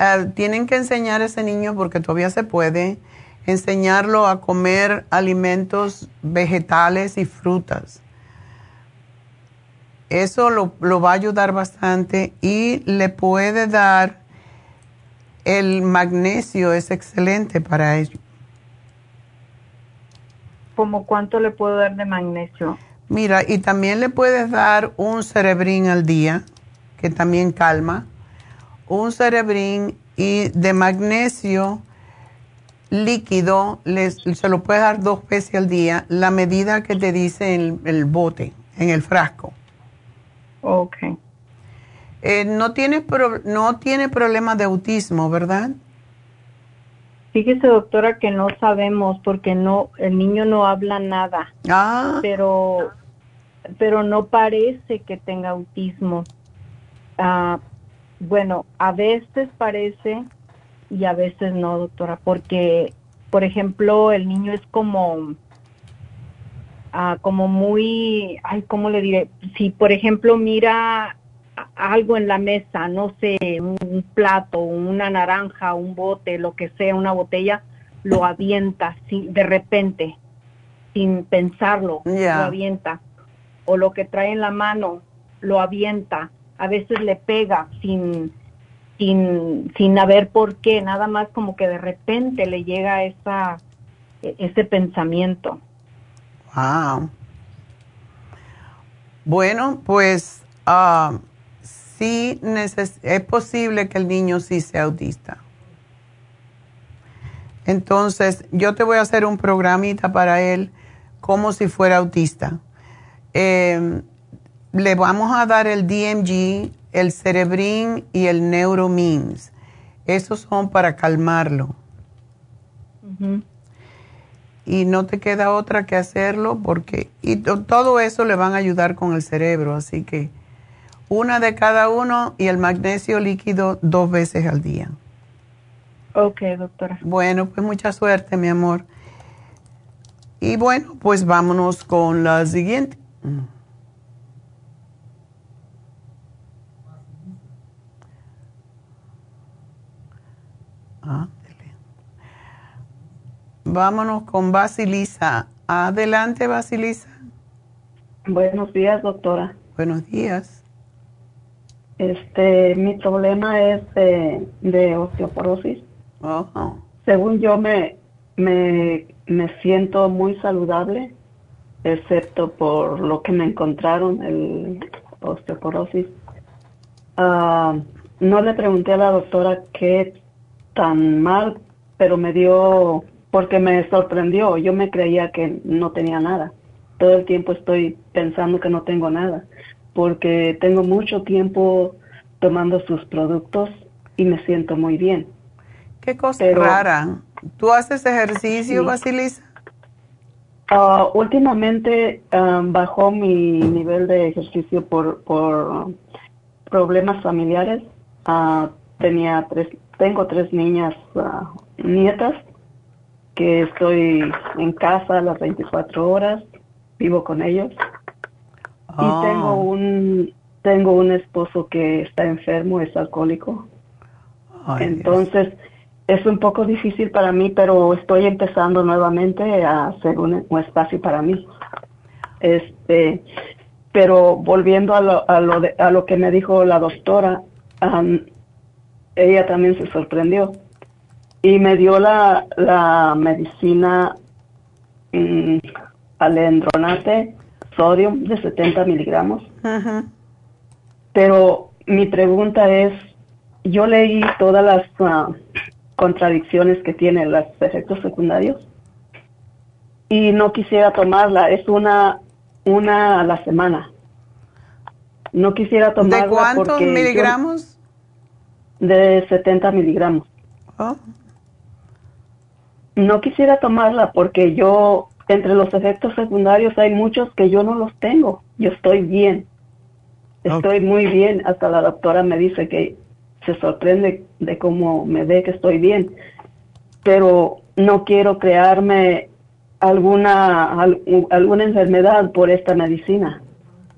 Eh, tienen que enseñar a ese niño, porque todavía se puede, enseñarlo a comer alimentos vegetales y frutas. Eso lo, lo va a ayudar bastante y le puede dar el magnesio, es excelente para ello. ¿Como cuánto le puedo dar de magnesio? Mira, y también le puedes dar un cerebrín al día, que también calma. Un cerebrín y de magnesio líquido, les, se lo puedes dar dos veces al día, la medida que te dice el, el bote, en el frasco. Ok. Eh, no, tiene no tiene problemas de autismo, ¿verdad? Fíjese, doctora, que no sabemos porque no el niño no habla nada. Ah. Pero pero no parece que tenga autismo. Ah, bueno, a veces parece y a veces no, doctora, porque por ejemplo, el niño es como ah, como muy, ay, ¿cómo le diré? Si por ejemplo mira algo en la mesa, no sé, un plato, una naranja, un bote, lo que sea, una botella, lo avienta sin, de repente, sin pensarlo, lo avienta. O lo que trae en la mano, lo avienta. A veces le pega sin, sin, sin haber por qué, nada más como que de repente le llega esa, e, ese pensamiento. Wow. Bueno, pues ah, sí es posible que el niño sí sea autista. Entonces, yo te voy a hacer un programita para él como si fuera autista. Em, le vamos a dar el DMG, el Cerebrin y el Neuromins. Esos son para calmarlo. y no te queda otra que hacerlo porque y todo eso le van a ayudar con el cerebro, así que una de cada uno y el magnesio líquido dos veces al día. Ok, doctora. Bueno, pues mucha suerte, mi amor. Y bueno, pues vámonos con la siguiente. Vámonos con Basilisa. Adelante, Basilisa. Buenos días, doctora. Buenos días. Este, mi problema es de, osteoporosis. Según yo me, me, siento muy saludable, excepto por lo que me encontraron, el osteoporosis. Ah, no le pregunté a la doctora qué tan mal, pero me dio, porque me sorprendió, yo me creía que no tenía nada. Todo el tiempo estoy pensando que no tengo nada, porque tengo mucho tiempo tomando sus productos y me siento muy bien. Qué cosa rara. ¿Tú haces ejercicio, Basilisa? Ah, últimamente ah, bajó mi nivel de ejercicio por, por problemas familiares. Uh, tenía tres, tengo tres niñas ah, nietas que estoy en casa las 24 horas, vivo con ellos. Y ah. tengo un tengo un esposo que está enfermo, es alcohólico. Entonces, es un poco difícil para mí, pero estoy empezando nuevamente a hacer un, espacio para mí. Este, pero volviendo a lo, a lo, a lo que me dijo la doctora, ella también se sorprendió y me dio la, la medicina um, alendronate sodium de 70 miligramos. Pero mi pregunta es, yo leí todas las ah, contradicciones que tienen los efectos secundarios y no quisiera tomarla, es una, una a la semana. No quisiera tomarla. ¿De cuántos miligramos? De 70 miligramos. Oh. No quisiera tomarla porque yo, entre los efectos secundarios, hay muchos que yo no los tengo. Yo estoy bien. Estoy muy bien. Hasta la doctora me dice que se sorprende de cómo me ve que estoy bien. Pero no quiero crearme alguna, alguna enfermedad por esta medicina.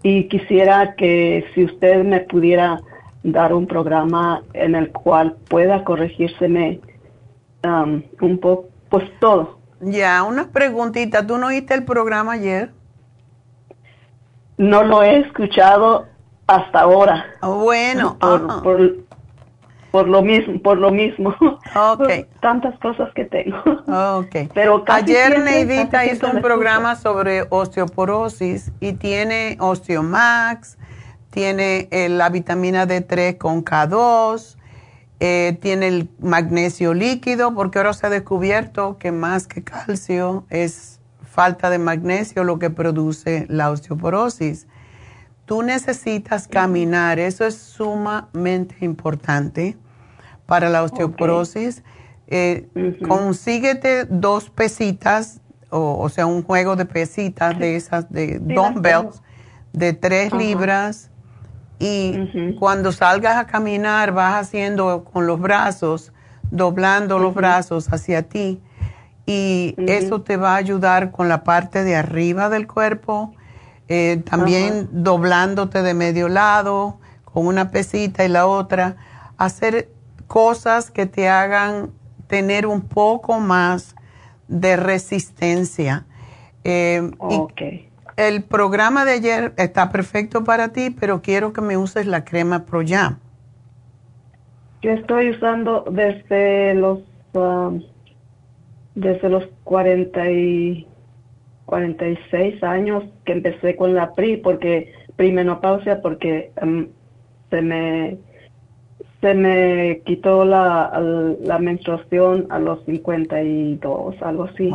Y quisiera que si usted me pudiera dar un programa en el cual pueda corregírseme um, un poco, pues todo. Ya, una preguntita, ¿tú no oíste el programa ayer? No lo he escuchado hasta ahora. Bueno, por, por, por, lo mismo, por lo mismo. Okay. Tantas cosas que tengo. Okay. Pero ayer Neidita hizo un programa sobre osteoporosis y tiene Osteomax, tiene eh, la vitamina D3 con K2, eh, tiene el magnesio líquido, porque ahora se ha descubierto que más que calcio es falta de magnesio lo que produce la osteoporosis. Tú necesitas caminar, eso es sumamente importante para la osteoporosis. Eh, consíguete dos pesitas, o, sea, un juego de pesitas de esas, de dumbbells, de tres libras y cuando salgas a caminar vas haciendo con los brazos, doblando los brazos hacia ti. Y eso te va a ayudar con la parte de arriba del cuerpo, eh, también doblándote de medio lado, con una pesita y la otra, hacer cosas que te hagan tener un poco más de resistencia. Eh, el programa de ayer está perfecto para ti, pero quiero que me uses la crema ProYam. Yo estoy usando desde los um, desde los 40 y 46 años que empecé con la PRI, porque menopausia porque um, se me se me quitó la, la menstruación a los 52, algo así.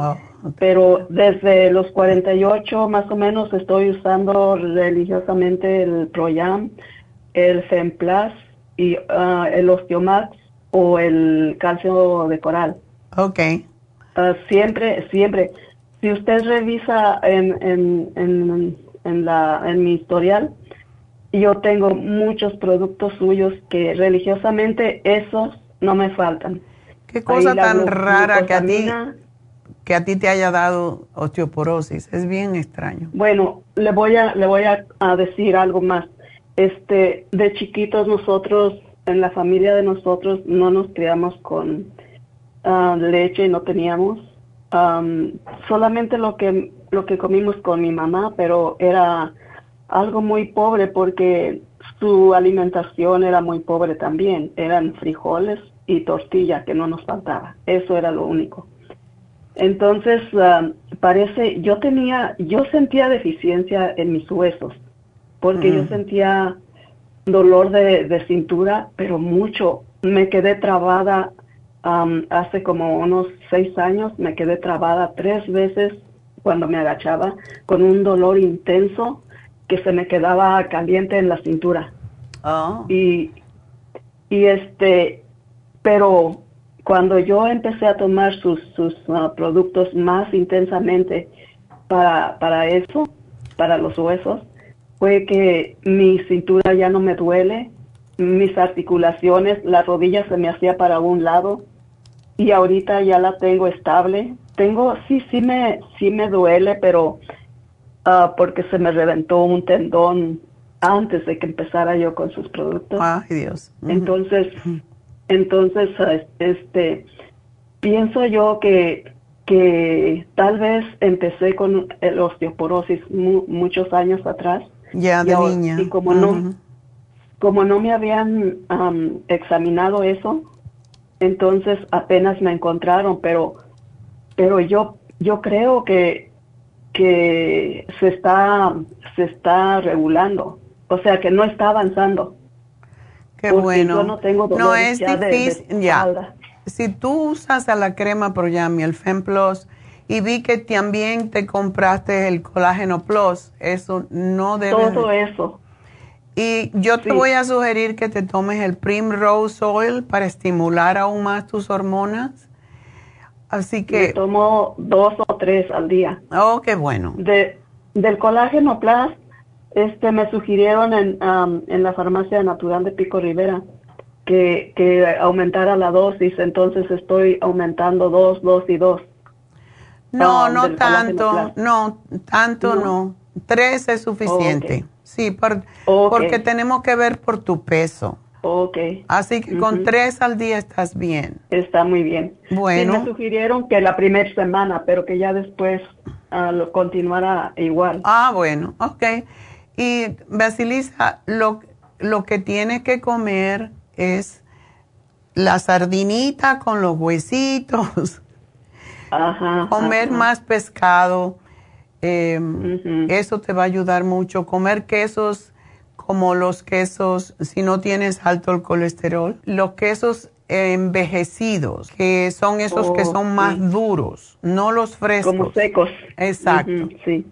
Pero desde los 48 más o menos estoy usando religiosamente el Proyam, el Femplas y uh, el Osteomax o el calcio de coral. Ok. Uh, siempre, siempre. si usted revisa en, en, en, en, la, en mi historial, yo tengo muchos productos suyos que religiosamente esos no me faltan. Qué cosa tan rara que a ti que a ti te haya dado osteoporosis, es bien extraño. Bueno, le voy a le voy a, decir algo más. Este, de chiquitos nosotros en la familia de nosotros no nos criamos con ah, leche, no teníamos solamente lo que lo que comimos con mi mamá, pero era algo muy pobre porque su alimentación era muy pobre también. Eran frijoles y tortilla que no nos faltaba. Eso era lo único. Entonces, parece, yo tenía, yo sentía deficiencia en mis huesos, porque yo sentía dolor de, de, cintura, pero mucho. Me quedé trabada hace como unos seis años, me quedé trabada tres veces cuando me agachaba con un dolor intenso que se me quedaba caliente en la cintura. Oh. Y, y este, pero cuando yo empecé a tomar sus, sus uh, productos más intensamente para, para eso, para los huesos, fue que mi cintura ya no me duele, mis articulaciones, la rodilla se me hacía para un lado y ahorita ya la tengo estable. Tengo, sí, sí me, sí me duele, pero Ah, porque se me reventó un tendón antes de que empezara yo con sus productos. Ay, Dios. Entonces, entonces, ah, este, pienso yo que, que tal vez empecé con el osteoporosis muchos años atrás. Ya, de niña. Y como no, como no me habían examinado eso, entonces apenas me encontraron, pero, pero yo, yo creo que que se está, se está regulando, o sea que no está avanzando. Qué bueno. no tengo No es difícil, ya. Si tú usas a la crema Proyami, el FemPlus, y vi que también te compraste el colágeno Plus, eso no debe... Todo eso. Y yo te voy a sugerir que te tomes el Primrose Oil para estimular aún más tus hormonas Así que... tomo dos o tres al día. Oh, qué bueno. De, del colágeno plus, este, me sugirieron en, en la farmacia natural de Pico Rivera que, que aumentara la dosis, entonces estoy aumentando dos, dos y dos. No, no tanto, no, tanto no. Tres es suficiente. Sí, porque tenemos que ver por tu peso. Ok. Así que con tres al día estás bien. Está muy bien. Bueno. Sí, me sugirieron que la primera semana, pero que ya después uh, lo continuara igual. Ah, bueno, ok. Y Basilisa, lo, lo que tiene que comer es la sardinita con los huesitos. Ajá. comer más pescado. Em, eso te va a ayudar mucho. Comer quesos como los quesos, si no tienes alto el colesterol, los quesos envejecidos, que son esos que son más duros, no los frescos. Como secos. Exacto. sí.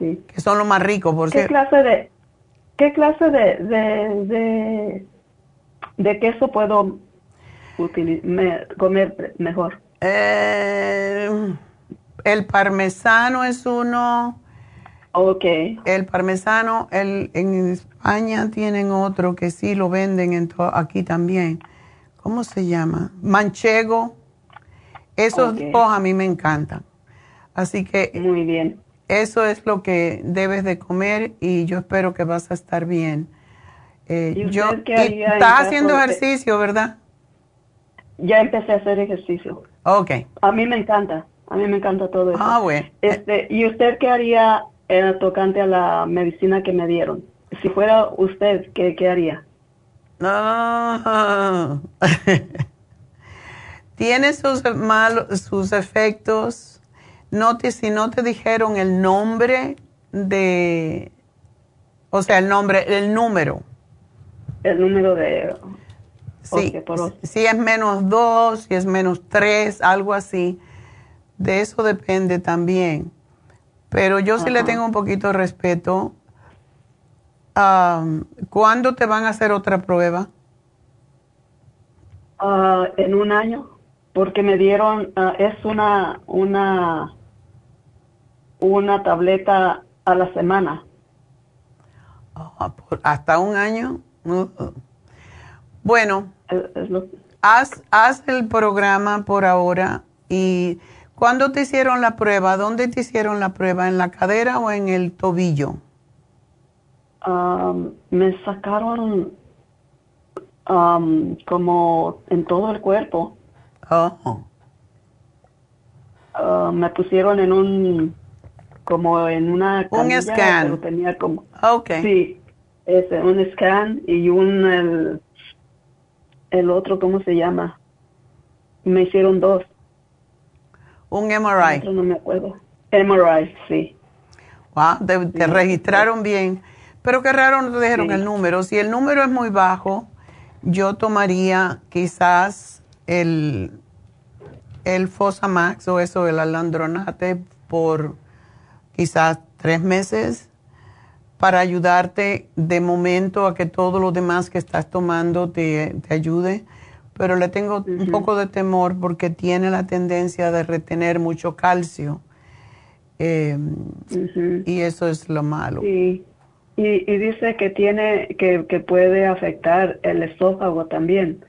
Que son los más ricos, porque... ¿Qué clase de, qué clase de, de, de, queso puedo comer mejor? Eh, el parmesano es uno. Ok. El parmesano, el, en España tienen otro que sí lo venden en aquí también. ¿Cómo se llama? Manchego. Esos dos a mí me encantan. Así que. Muy bien. Eso es lo que debes de comer y yo espero que vas a estar bien. Eh, ¿Y yo, estás haciendo ejercicio, ¿verdad? Ya empecé a hacer ejercicio. Ok. A mí me encanta. A mí me encanta todo eso. Ah, bueno. Este, ¿Y usted qué haría eh, tocante a la medicina que me dieron? si fuera usted, ¿qué, qué haría? No. Tiene sus malos, sus efectos. No te, si no te dijeron el nombre de, o sea, el nombre, el número. El número de. Sí, si es menos dos, si es menos tres, algo así. De eso depende también. Pero yo sí le tengo un poquito de respeto ¿cuándo te van a hacer otra prueba? Ah, en un año, porque me dieron, ah, es una, una, una tableta a la semana. Ah, ¿Hasta un año? Bueno, haz, haz el programa por ahora y ¿cuándo te hicieron la prueba? ¿Dónde te hicieron la prueba? ¿En la cadera o en el tobillo? me sacaron como en todo el cuerpo. Oh. me pusieron en un como en una un scan. tenía como okay sí ese un scan y un el, el otro cómo se llama me hicieron dos. Un MRI no me acuerdo. MRI sí. Wow te, registraron bien. Pero qué raro no te dijeron el número. Si el número es muy bajo yo tomaría quizás el el Fosamax o eso el alandronate por quizás tres meses para ayudarte de momento a que todo lo demás que estás tomando te, ayude. Pero le tengo un poco de temor porque tiene la tendencia de retener mucho calcio. Em, y eso es lo malo. Y, y, dice que tiene, que, que, puede afectar el esófago también.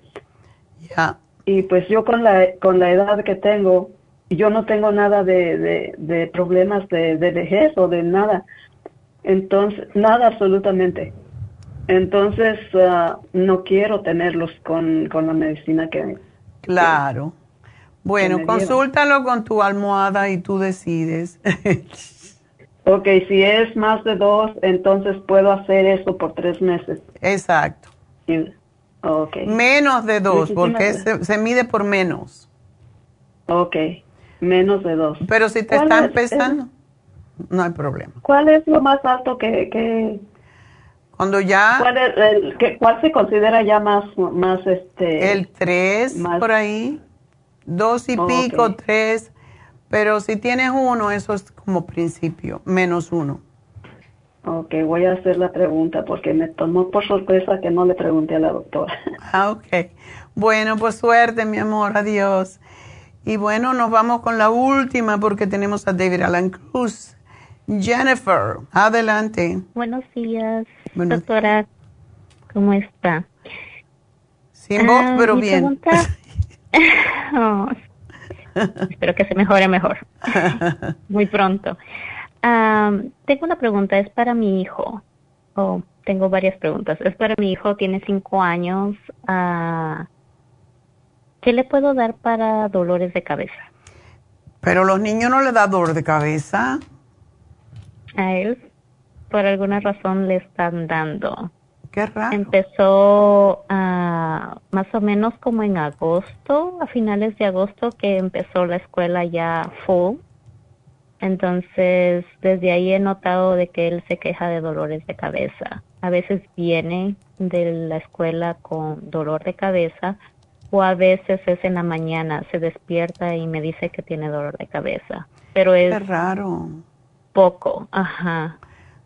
Ya. Y pues yo con la, con la edad que tengo, yo no tengo nada de, de, problemas de, de, vejez o de nada. Entonces, nada absolutamente. Entonces, ah, no quiero tenerlos con, con, la medicina que... Claro. bueno, consúltalo con tu almohada y tú decides. ok, si es más de dos, entonces puedo hacer eso por tres meses. Exacto. Okay. Menos de dos, porque se, se, mide por menos. Ok. Menos de dos. Pero si te está empezando, no hay problema. ¿Cuál es lo más alto que... que Cuando ya... ¿Cuál, es el, que, ¿Cuál se considera ya más, más este... El 3, por ahí. Dos y pico, tres. Pero si tienes uno, eso es como principio, menos uno. Ok, voy a hacer la pregunta porque me tomó por sorpresa que no le pregunté a la doctora. Ah, ok. Bueno, pues suerte, mi amor. Adiós. Y bueno, nos vamos con la última porque tenemos a David Alan Cruz. Jennifer, adelante. Buenos días, doctora. ¿Cómo está? Sin voz, ah, pero bien. Oh, espero que se mejore mejor. Muy pronto. tengo una pregunta, es para mi hijo. Oh, tengo varias preguntas. Es para mi hijo, tiene cinco años. Uh, ¿Qué le puedo dar para dolores de cabeza? Pero los niños no le da dolor de cabeza. A él, por alguna razón, le están dando. Qué raro. Empezó uh, más o menos como en agosto, a finales de agosto, que empezó la escuela ya full. Entonces, desde ahí he notado de que él se queja de dolores de cabeza. A veces viene de la escuela con dolor de cabeza, o a veces es en la mañana, se despierta y me dice que tiene dolor de cabeza. Pero es raro. Poco, ajá.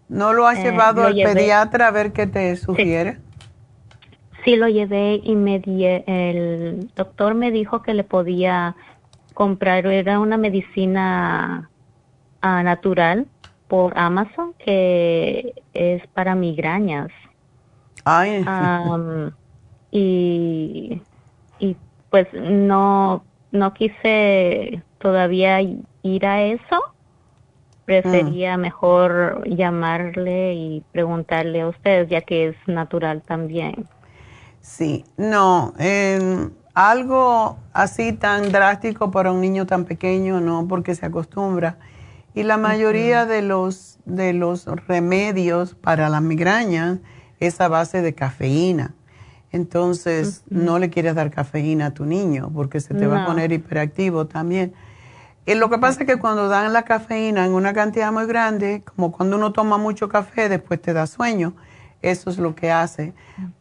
¿No lo has eh, llevado al pediatra a ver qué te sugiere? Sí. lo llevé y me el doctor me dijo que le podía comprar, era una medicina ah, natural por Amazon que es para migrañas. Ay. y y pues no, no quise todavía ir a eso. Prefería mm. mejor llamarle y preguntarle a ustedes, ya que es natural también. Sí, no, algo así tan drástico para un niño tan pequeño, no, porque se acostumbra. Y la mayoría de, los, de los remedios para la migraña es a base de cafeína. Entonces, no le quieres dar cafeína a tu niño porque se te va a poner hiperactivo también. Y lo que pasa es que cuando dan la cafeína en una cantidad muy grande, como cuando uno toma mucho café, después te da sueño. Eso es lo que hace.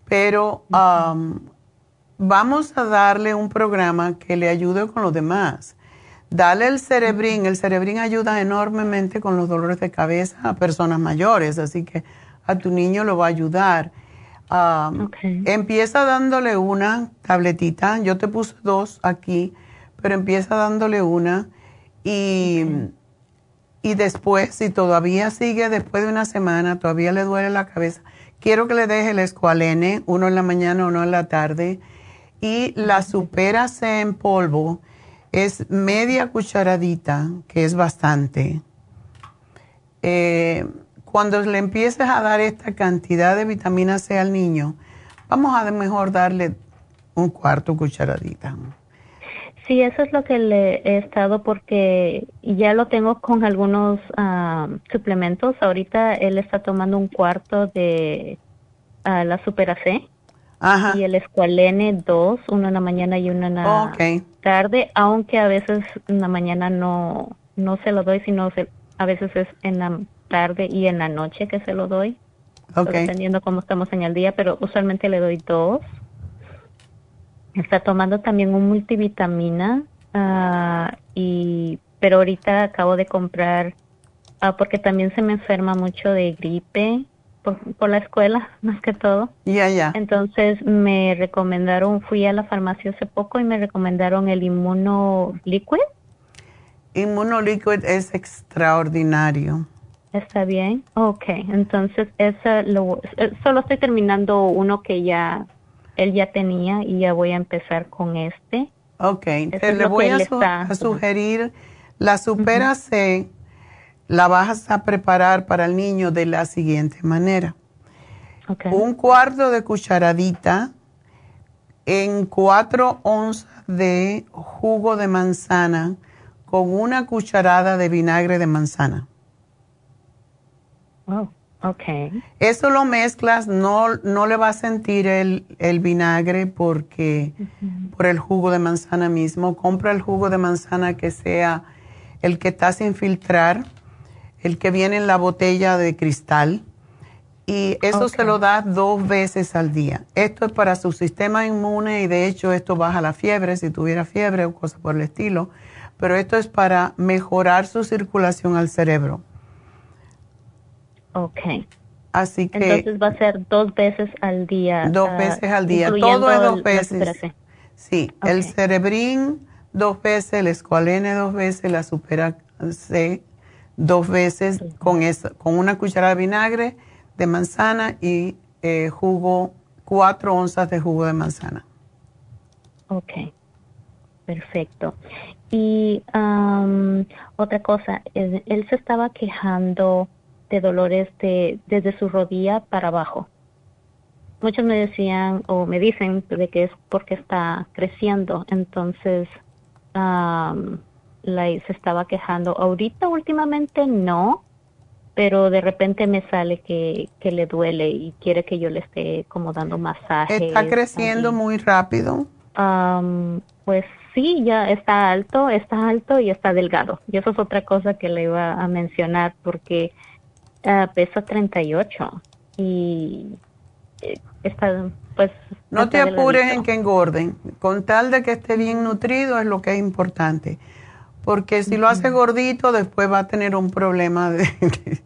Pero vamos a darle un programa que le ayude con los demás. Dale el cerebrín. El cerebrín ayuda enormemente con los dolores de cabeza a personas mayores, así que a tu niño lo va a ayudar. Um, empieza dándole una tabletita, yo te puse dos aquí, pero empieza dándole una y Y después, si todavía sigue después de una semana, todavía le duele la cabeza, quiero que le deje el escualene, uno en la mañana, uno en la tarde. Y la supera en polvo es media cucharadita, que es bastante. Eh, cuando le empieces a dar esta cantidad de vitamina C al niño, vamos a mejor darle un cuarto cucharadita. Sí, eso es lo que le he estado porque ya lo tengo con algunos ah, suplementos. Ahorita él está tomando un cuarto de uh, la Super C y el Escualene dos, uno en la mañana y uno en la tarde, aunque a veces en la mañana no, no se lo doy, sino a veces es en la tarde y en la noche que se lo doy. Dependiendo cómo estamos en el día, pero usualmente le doy dos. Está tomando también un multivitamina, ah, y, pero ahorita acabo de comprar, uh, porque también se me enferma mucho de gripe por, por la escuela, más que todo. Ya, ya. Entonces me recomendaron, fui a la farmacia hace poco y me recomendaron el Inmuno Liquid. Inmuno Liquid es extraordinario. Está bien. Ok, entonces esa lo, eh, solo estoy terminando uno que ya él ya tenía y ya voy a empezar con este. Ok, le voy a, sugerir la Supera C, la vas a preparar para el niño de la siguiente manera. Un cuarto de cucharadita en cuatro onzas de jugo de manzana con una cucharada de vinagre de manzana. Oh. Okay. Eso lo mezclas, no, no le va a sentir el, vinagre porque por el jugo de manzana mismo. Compra el jugo de manzana que sea el que está sin filtrar, el que viene en la botella de cristal. Y eso se lo da dos veces al día. Esto es para su sistema inmune y de hecho esto baja la fiebre, si tuviera fiebre o cosas por el estilo. Pero esto es para mejorar su circulación al cerebro. Ok. Así que. Entonces va a ser dos veces al día. Dos ah, veces al día. Todo es dos veces. Sí, el cerebrín dos veces, el escualene dos veces, la supera C dos veces con, esa, con una cucharada de vinagre de manzana y eh, jugo, cuatro onzas de jugo de manzana. Ok, perfecto. Y otra cosa, él se estaba quejando de dolores de, desde su rodilla para abajo. Muchos me decían o me dicen de que es porque está creciendo, entonces la, se estaba quejando. Ahorita últimamente no, pero de repente me sale que, que le duele y quiere que yo le esté como dando masaje. ¿Está creciendo muy rápido? pues sí, ya está alto, está alto y está delgado. Y eso es otra cosa que le iba a mencionar porque Uh, peso 38 y eh, está pues no te apures en que engorden. Con tal de que esté bien nutrido es lo que es importante. Porque si lo hace gordito después va a tener un problema de,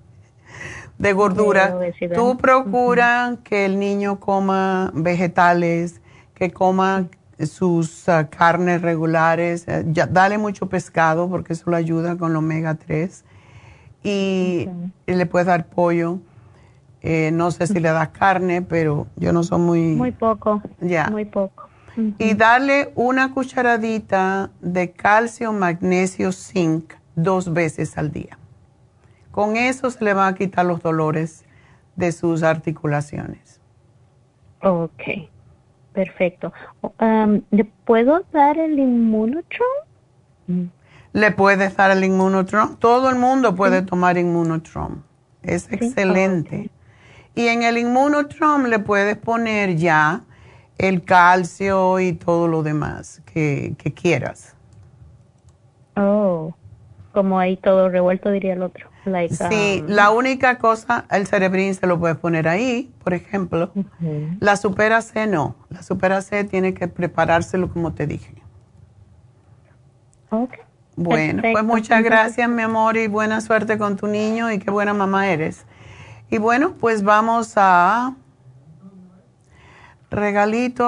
de gordura. Tú procura que el niño coma vegetales que coma sus ah, carnes regulares. Eh, ya, dale mucho pescado porque eso lo ayuda con el omega 3 y le puedes dar pollo. Eh, no sé si le das carne, pero yo no soy muy... Muy poco. Ya. Muy poco. Y darle una cucharadita de calcio, magnesio, zinc dos veces al día. Con eso se le van a quitar los dolores de sus articulaciones. Ok, perfecto. Um, ¿Le puedo dar el inmunotron? Le puedes dar el inmunotrom. Todo el mundo puede tomar inmunotrom. Es excelente. Y en el inmunotrom le puedes poner ya el calcio y todo lo demás que, quieras. Oh, como ahí todo revuelto diría el otro. sí, um, la única cosa, el cerebrín se lo puedes poner ahí, por ejemplo. La supera C no. La supera C tiene que preparárselo como te dije. Okay. Bueno, pues muchas gracias, mi amor, y buena suerte con tu niño y qué buena mamá eres. Y bueno, pues vamos a regalito.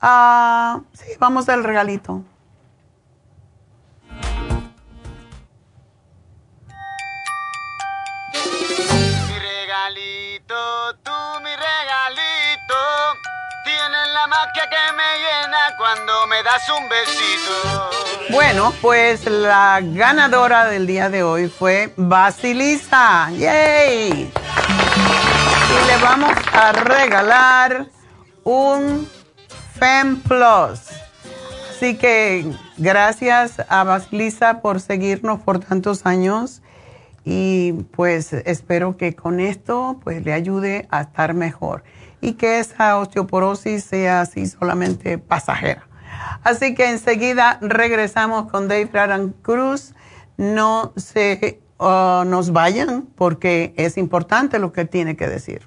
Ah, sí, vamos al regalito. Que me llena cuando me das un besito. Bueno, pues la ganadora del día de hoy fue Basilisa. ¡Yay! Y le vamos a regalar un Fem Plus. Así que gracias a Basilisa por seguirnos por tantos años y pues espero que con esto pues le ayude a estar mejor y que esa osteoporosis sea así solamente pasajera. Así que enseguida regresamos con Dave Aran Cruz. No se uh, nos vayan porque es importante lo que tiene que decir.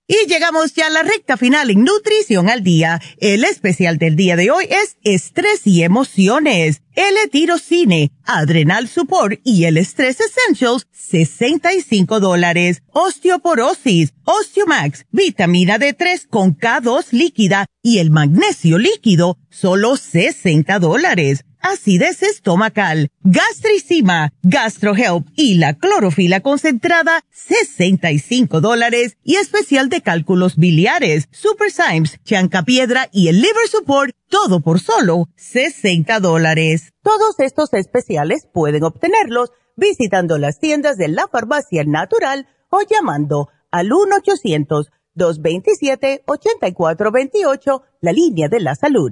Y llegamos ya a la recta final en Nutrición al Día. El especial del día de hoy es Estrés y Emociones. L-Tirocine, Adrenal Support y el Stress Essentials, 65 dólares. Osteoporosis, Osteomax, vitamina D3 con K2 líquida y el magnesio líquido, solo 60 dólares acidez estomacal, gastricima, gastrohelp y la clorofila concentrada, 65 dólares y especial de cálculos biliares, super Symes, piedra y el liver support, todo por solo 60 dólares. Todos estos especiales pueden obtenerlos visitando las tiendas de la farmacia natural o llamando al 1-800-227-8428, la línea de la salud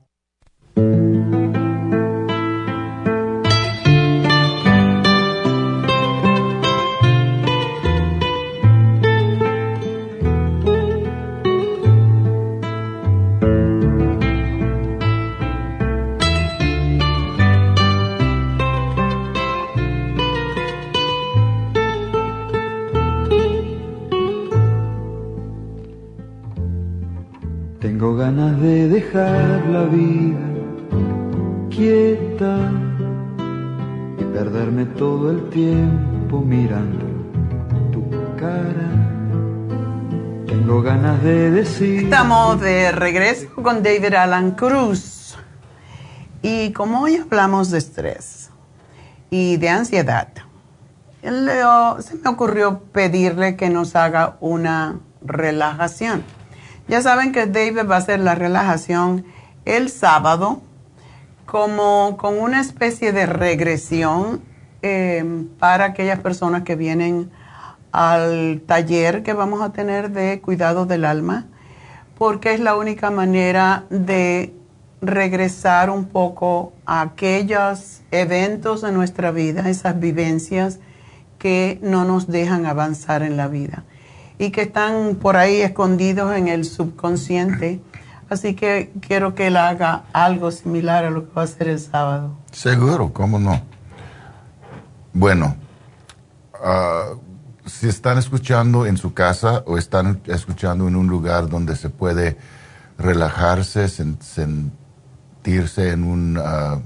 Ganas de dejar la vida quieta y perderme todo el tiempo mirando tu cara. Tengo ganas de decir. Estamos de regreso con David Alan Cruz. Y como hoy hablamos de estrés y de ansiedad, se me ocurrió pedirle que nos haga una relajación ya saben que David va a hacer la relajación el sábado como con una especie de regresión em, para aquellas personas que vienen al taller que vamos a tener de cuidado del alma, porque es la única manera de regresar un poco a aquellos eventos de nuestra vida, esas vivencias que no nos dejan avanzar en la vida y que están por ahí escondidos en el subconsciente. Así que quiero que él haga algo similar a lo que va a hacer el sábado. Seguro, cómo no. Bueno, ah, si están escuchando en su casa o están escuchando en un lugar donde se puede relajarse, sentirse en un... Ah,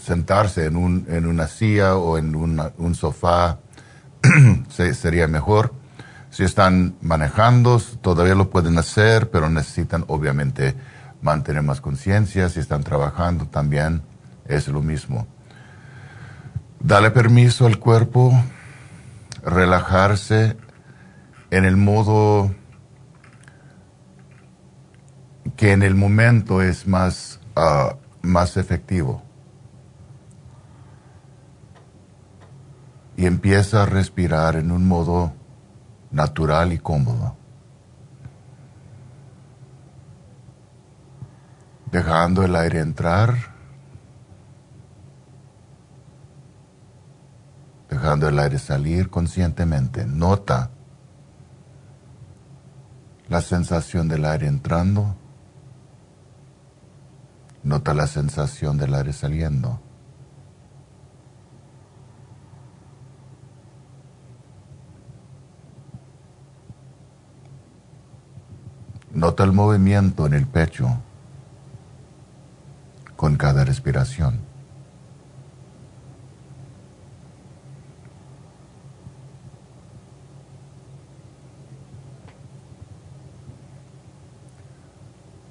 sentarse en, un, en una silla o en un sofá sería mejor. Si están manejando, todavía lo pueden hacer, pero necesitan obviamente mantener más conciencia. Si están trabajando también es lo mismo. Dale permiso al cuerpo relajarse en el modo que en el momento es más, ah, más efectivo. Y empieza a respirar en un modo natural y cómodo. Dejando el aire entrar dejando el aire salir conscientemente. Nota la sensación del aire entrando. Nota la sensación del aire saliendo. Nota el movimiento en el pecho con cada respiración.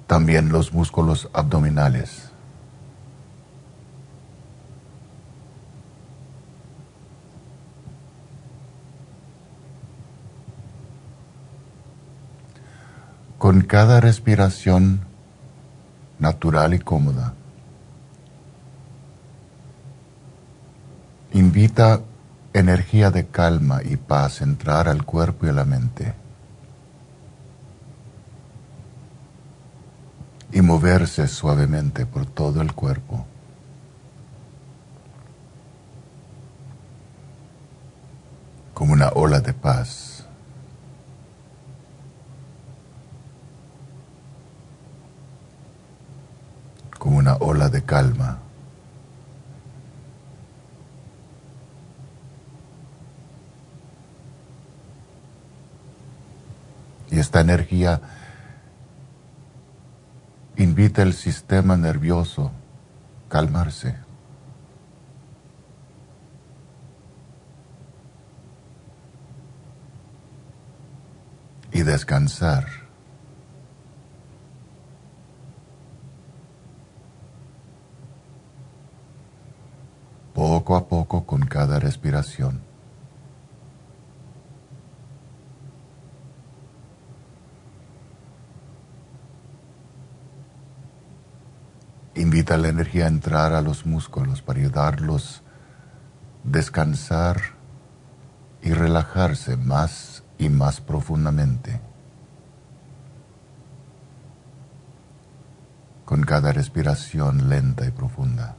también los músculos abdominales. Con cada respiración natural y cómoda, invita energía de calma y paz entrar al cuerpo y a la mente. y moverse suavemente por todo el cuerpo. como una ola de paz. Una ola de calma. Y esta energía invita el sistema nervioso a calmarse. Y descansar. Poco a poco con cada respiración. Invita la energía a entrar a los músculos para ayudarlos a descansar y relajarse más y más profundamente. Con cada respiración lenta y profunda.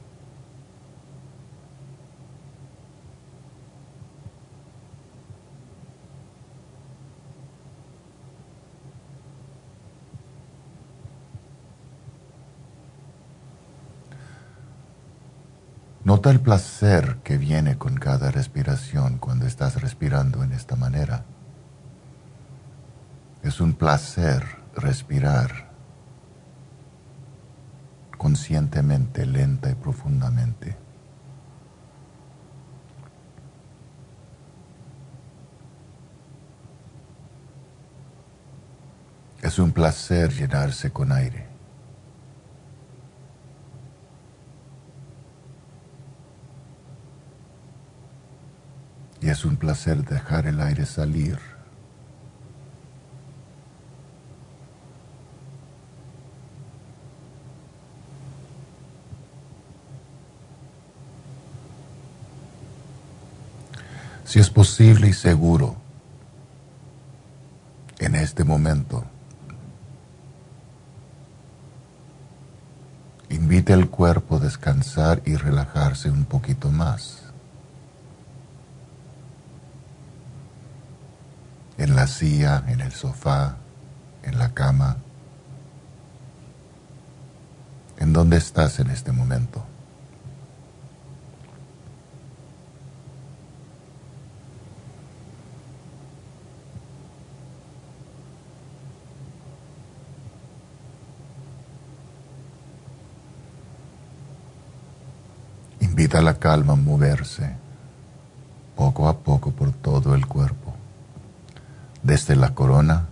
Nota el placer que viene con cada respiración cuando estás respirando en esta manera. Es un placer respirar conscientemente, lenta y profundamente. Es un placer llenarse con aire. Y es un placer dejar el aire salir. Si es posible y seguro, en este momento, invite al cuerpo a descansar y relajarse un poquito más. en la silla, en el sofá, en la cama. ¿En dónde estás en este momento? Invita a la calma a moverse poco a poco por todo el cuerpo desde la corona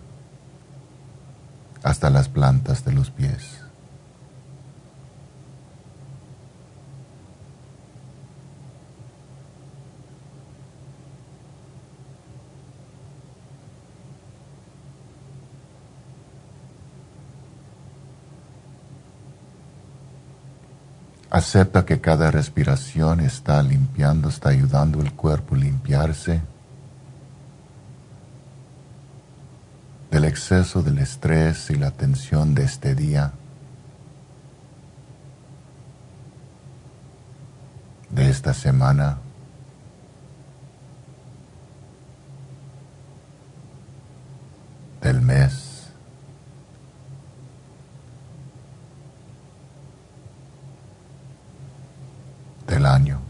hasta las plantas de los pies. Acepta que cada respiración está limpiando, está ayudando el cuerpo a limpiarse del exceso del estrés y la tensión de este día, de esta semana. del mes. del año.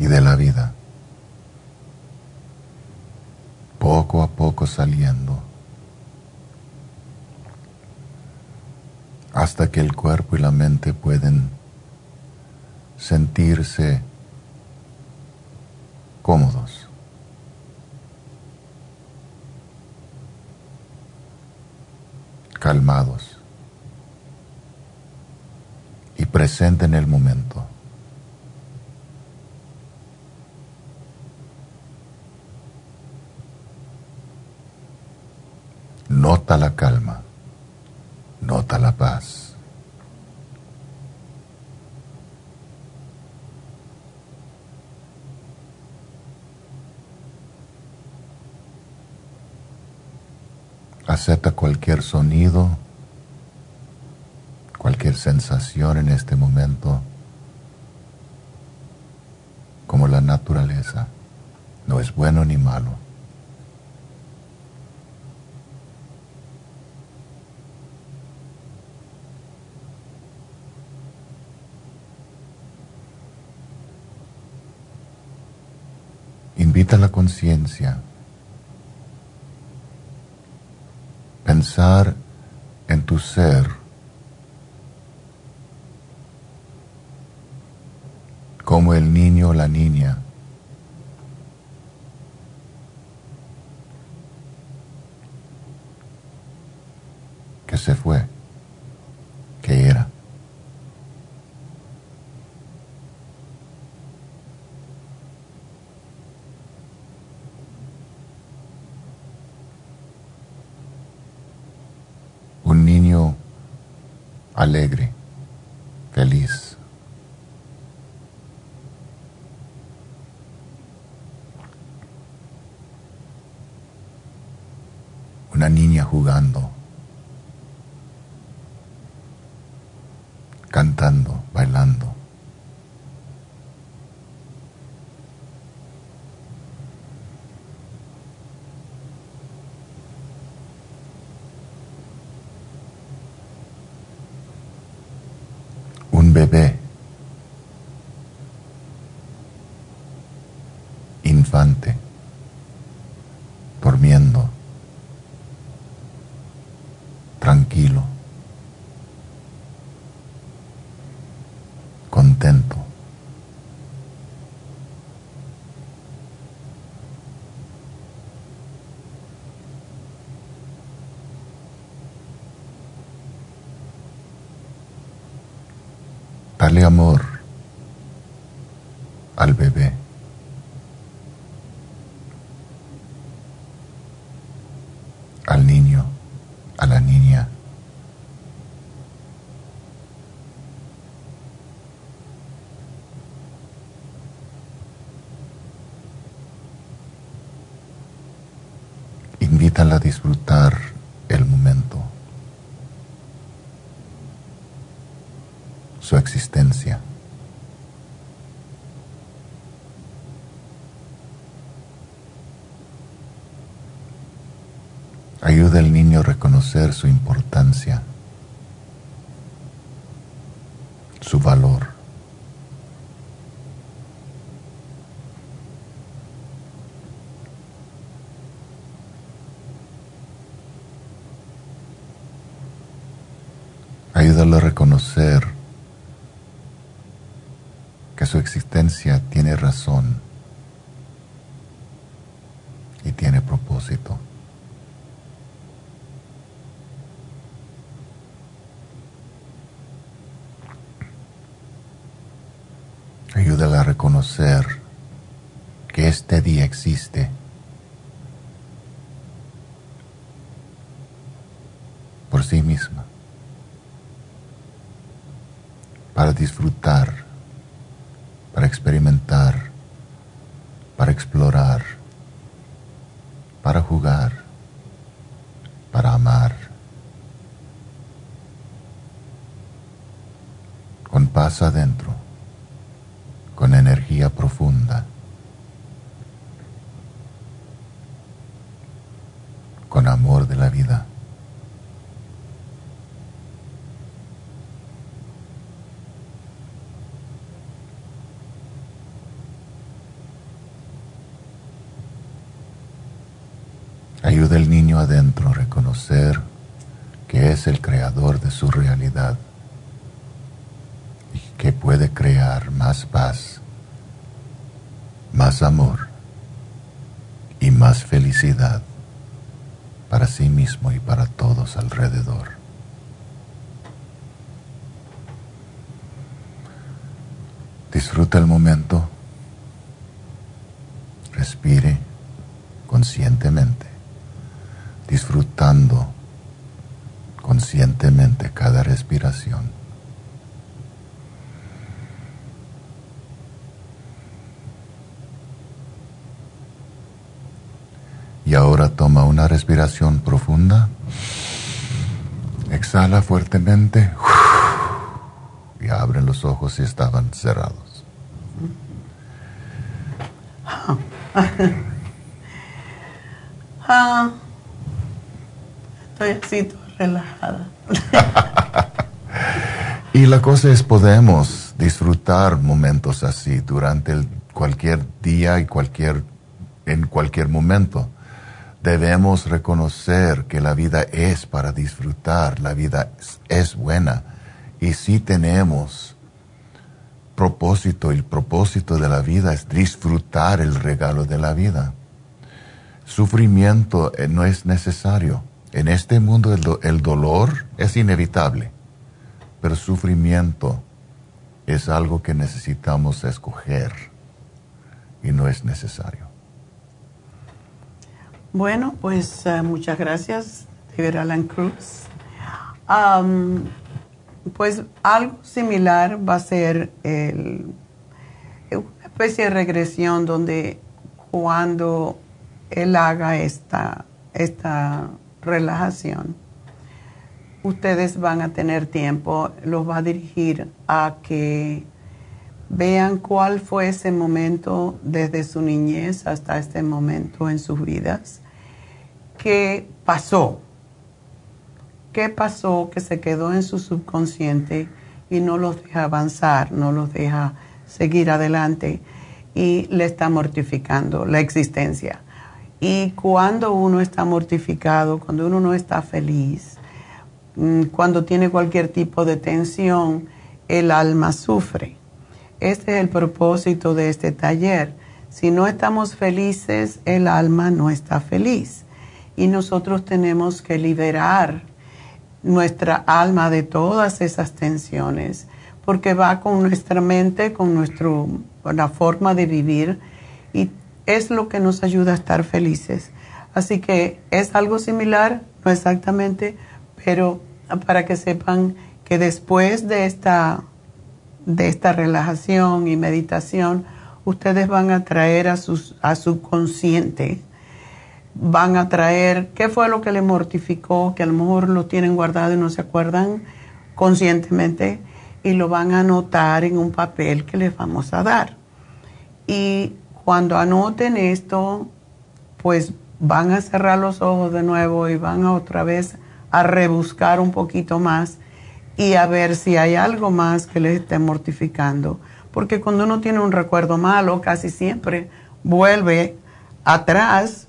Y de la vida. Saliendo. Hasta que el cuerpo y la mente pueden sentirse cómodos. calmados. presente en el momento. Nota calma, nota la paz. Acepta cualquier sonido cualquier sensación en este momento como la naturaleza. No es bueno ni malo. La conciencia. Pensar en tu ser como el niño o la niña. que se fue, que era. Un niño alegre, feliz. una niña jugando, cantando, bailando. Un bebé, infante, durmiendo. tranquilo, contento. Dale amor al bebé. al niño a la niña. Invítala a disfrutar el momento, su existencia. Ayuda al niño a reconocer su importancia, su valor. Ayúdalo a reconocer que su existencia tiene razón y tiene propósito. Ayúdala a reconocer que este día existe. Por sí misma. Para disfrutar, para experimentar, para explorar, para jugar, para amar, con paz adentro, con energía profunda, con amor de la vida. Ayuda al niño adentro a reconocer que es el creador de su realidad y que puede crear más paz, amor y más felicidad para sí mismo y para todos alrededor. Disfruta el momento, respire conscientemente disfrutando conscientemente cada respiración. Y ahora toma una respiración profunda. Exhala fuertemente. Y abre los ojos si estaban cerrados. Ah. Estoy así, relajada. y la cosa es, podemos disfrutar momentos así durante el, cualquier día y cualquier, en cualquier momento. Debemos reconocer que la vida es para disfrutar, la vida es, buena. Y si tenemos propósito, el propósito de la vida es disfrutar el regalo de la vida. Sufrimiento eh, no es necesario en este mundo el, dolor es inevitable, pero sufrimiento es algo que necesitamos escoger y no es necesario. Bueno, pues eh, muchas gracias, Alan Cruz. pues algo similar va a ser el, una especie de regresión donde cuando él haga esta, esta relajación, ustedes van a tener tiempo, los va a dirigir a que vean cuál fue ese momento desde su niñez hasta este momento en sus vidas, qué pasó, qué pasó que se quedó en su subconsciente y no los deja avanzar, no los deja seguir adelante y le está mortificando la existencia. Y cuando uno está mortificado, cuando uno no está feliz, mm, cuando tiene cualquier tipo de tensión, el alma sufre. Este es el propósito de este taller. Si no estamos felices, el alma no está feliz. Y nosotros tenemos que liberar nuestra alma de todas esas tensiones, porque va con nuestra mente, con nuestro, la forma de vivir y es lo que nos ayuda a estar felices. Así que es algo similar, no exactamente, pero para que sepan que después de esta, de esta relajación y meditación, ustedes van a traer a, sus, a su consciente, van a traer qué fue lo que le mortificó, que a lo mejor lo tienen guardado y no se acuerdan conscientemente, y lo van a anotar en un papel que les vamos a dar. Y cuando anoten esto, pues van a cerrar los ojos de nuevo y van a otra vez a rebuscar un poquito más y a ver si hay algo más que les esté mortificando. Porque cuando uno tiene un recuerdo malo, casi siempre vuelve atrás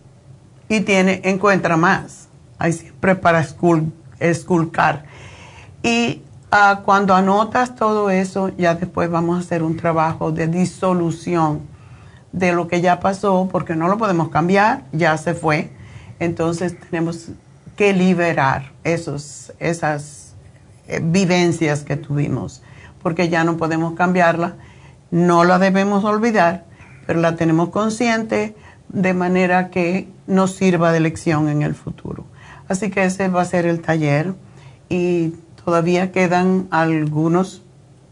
y tiene, encuentra más. Hay siempre para esculcar. Y ah, cuando anotas todo eso, ya después vamos a hacer un trabajo de disolución de lo que ya pasó, porque no lo podemos cambiar, ya se fue. Entonces tenemos que liberar esos, esas eh, vivencias que tuvimos, porque ya no podemos cambiarla, no la debemos olvidar, pero la tenemos consciente de manera que nos sirva de lección en el futuro. Así que ese va a ser el taller y todavía quedan algunos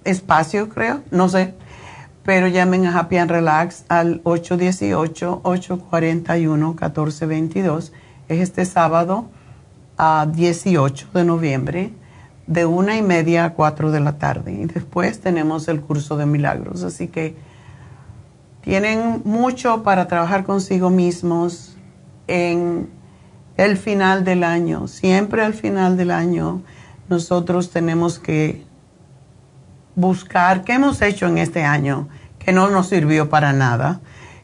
espacios, creo, no sé, pero llamen a Happy and Relax al 818-841-1422. Es este sábado a 18 de noviembre, de una y media a cuatro de la tarde. Y después tenemos el curso de milagros. Así que tienen mucho para trabajar consigo mismos en el final del año. Siempre al final del año nosotros tenemos que buscar qué hemos hecho en este año que no nos sirvió para nada.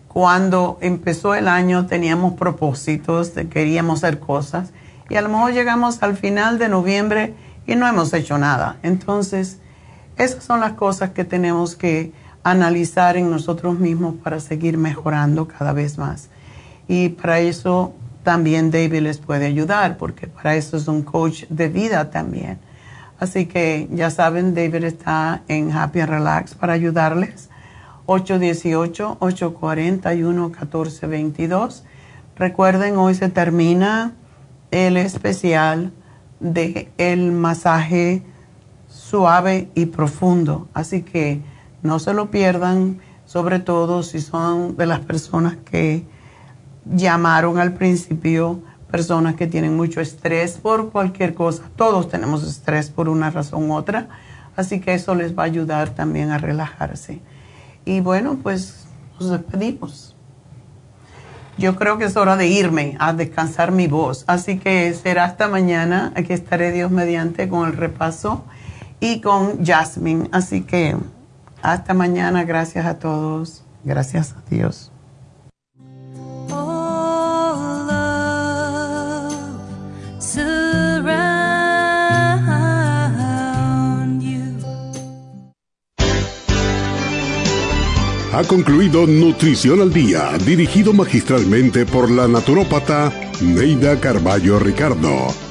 Cuando empezó el año teníamos propósitos, queríamos hacer cosas y a lo mejor llegamos al final de noviembre y no hemos hecho nada. Entonces, esas son las cosas que tenemos que analizar en nosotros mismos para seguir mejorando cada vez más. Y para eso también David les puede ayudar, porque para eso es un coach de vida también. Así que ya saben, David está en Happy and Relax para ayudarles. 818-841-1422. Recuerden, hoy se termina el especial de masaje suave y profundo. Así que no se lo pierdan, sobre todo si son de las personas que llamaron al principio, personas que tienen mucho estrés por cualquier cosa. Todos tenemos estrés por una razón u otra. Así que eso les va a ayudar también a relajarse. Y bueno, pues nos despedimos yo creo que es hora de irme a descansar mi voz. Así que será hasta mañana. Aquí estaré Dios mediante con el repaso y con Jasmine. Así que hasta mañana. Gracias a todos. Gracias a Dios. Ha concluido Nutrición al Día, dirigido magistralmente por la naturópata Neida Carballo Ricardo.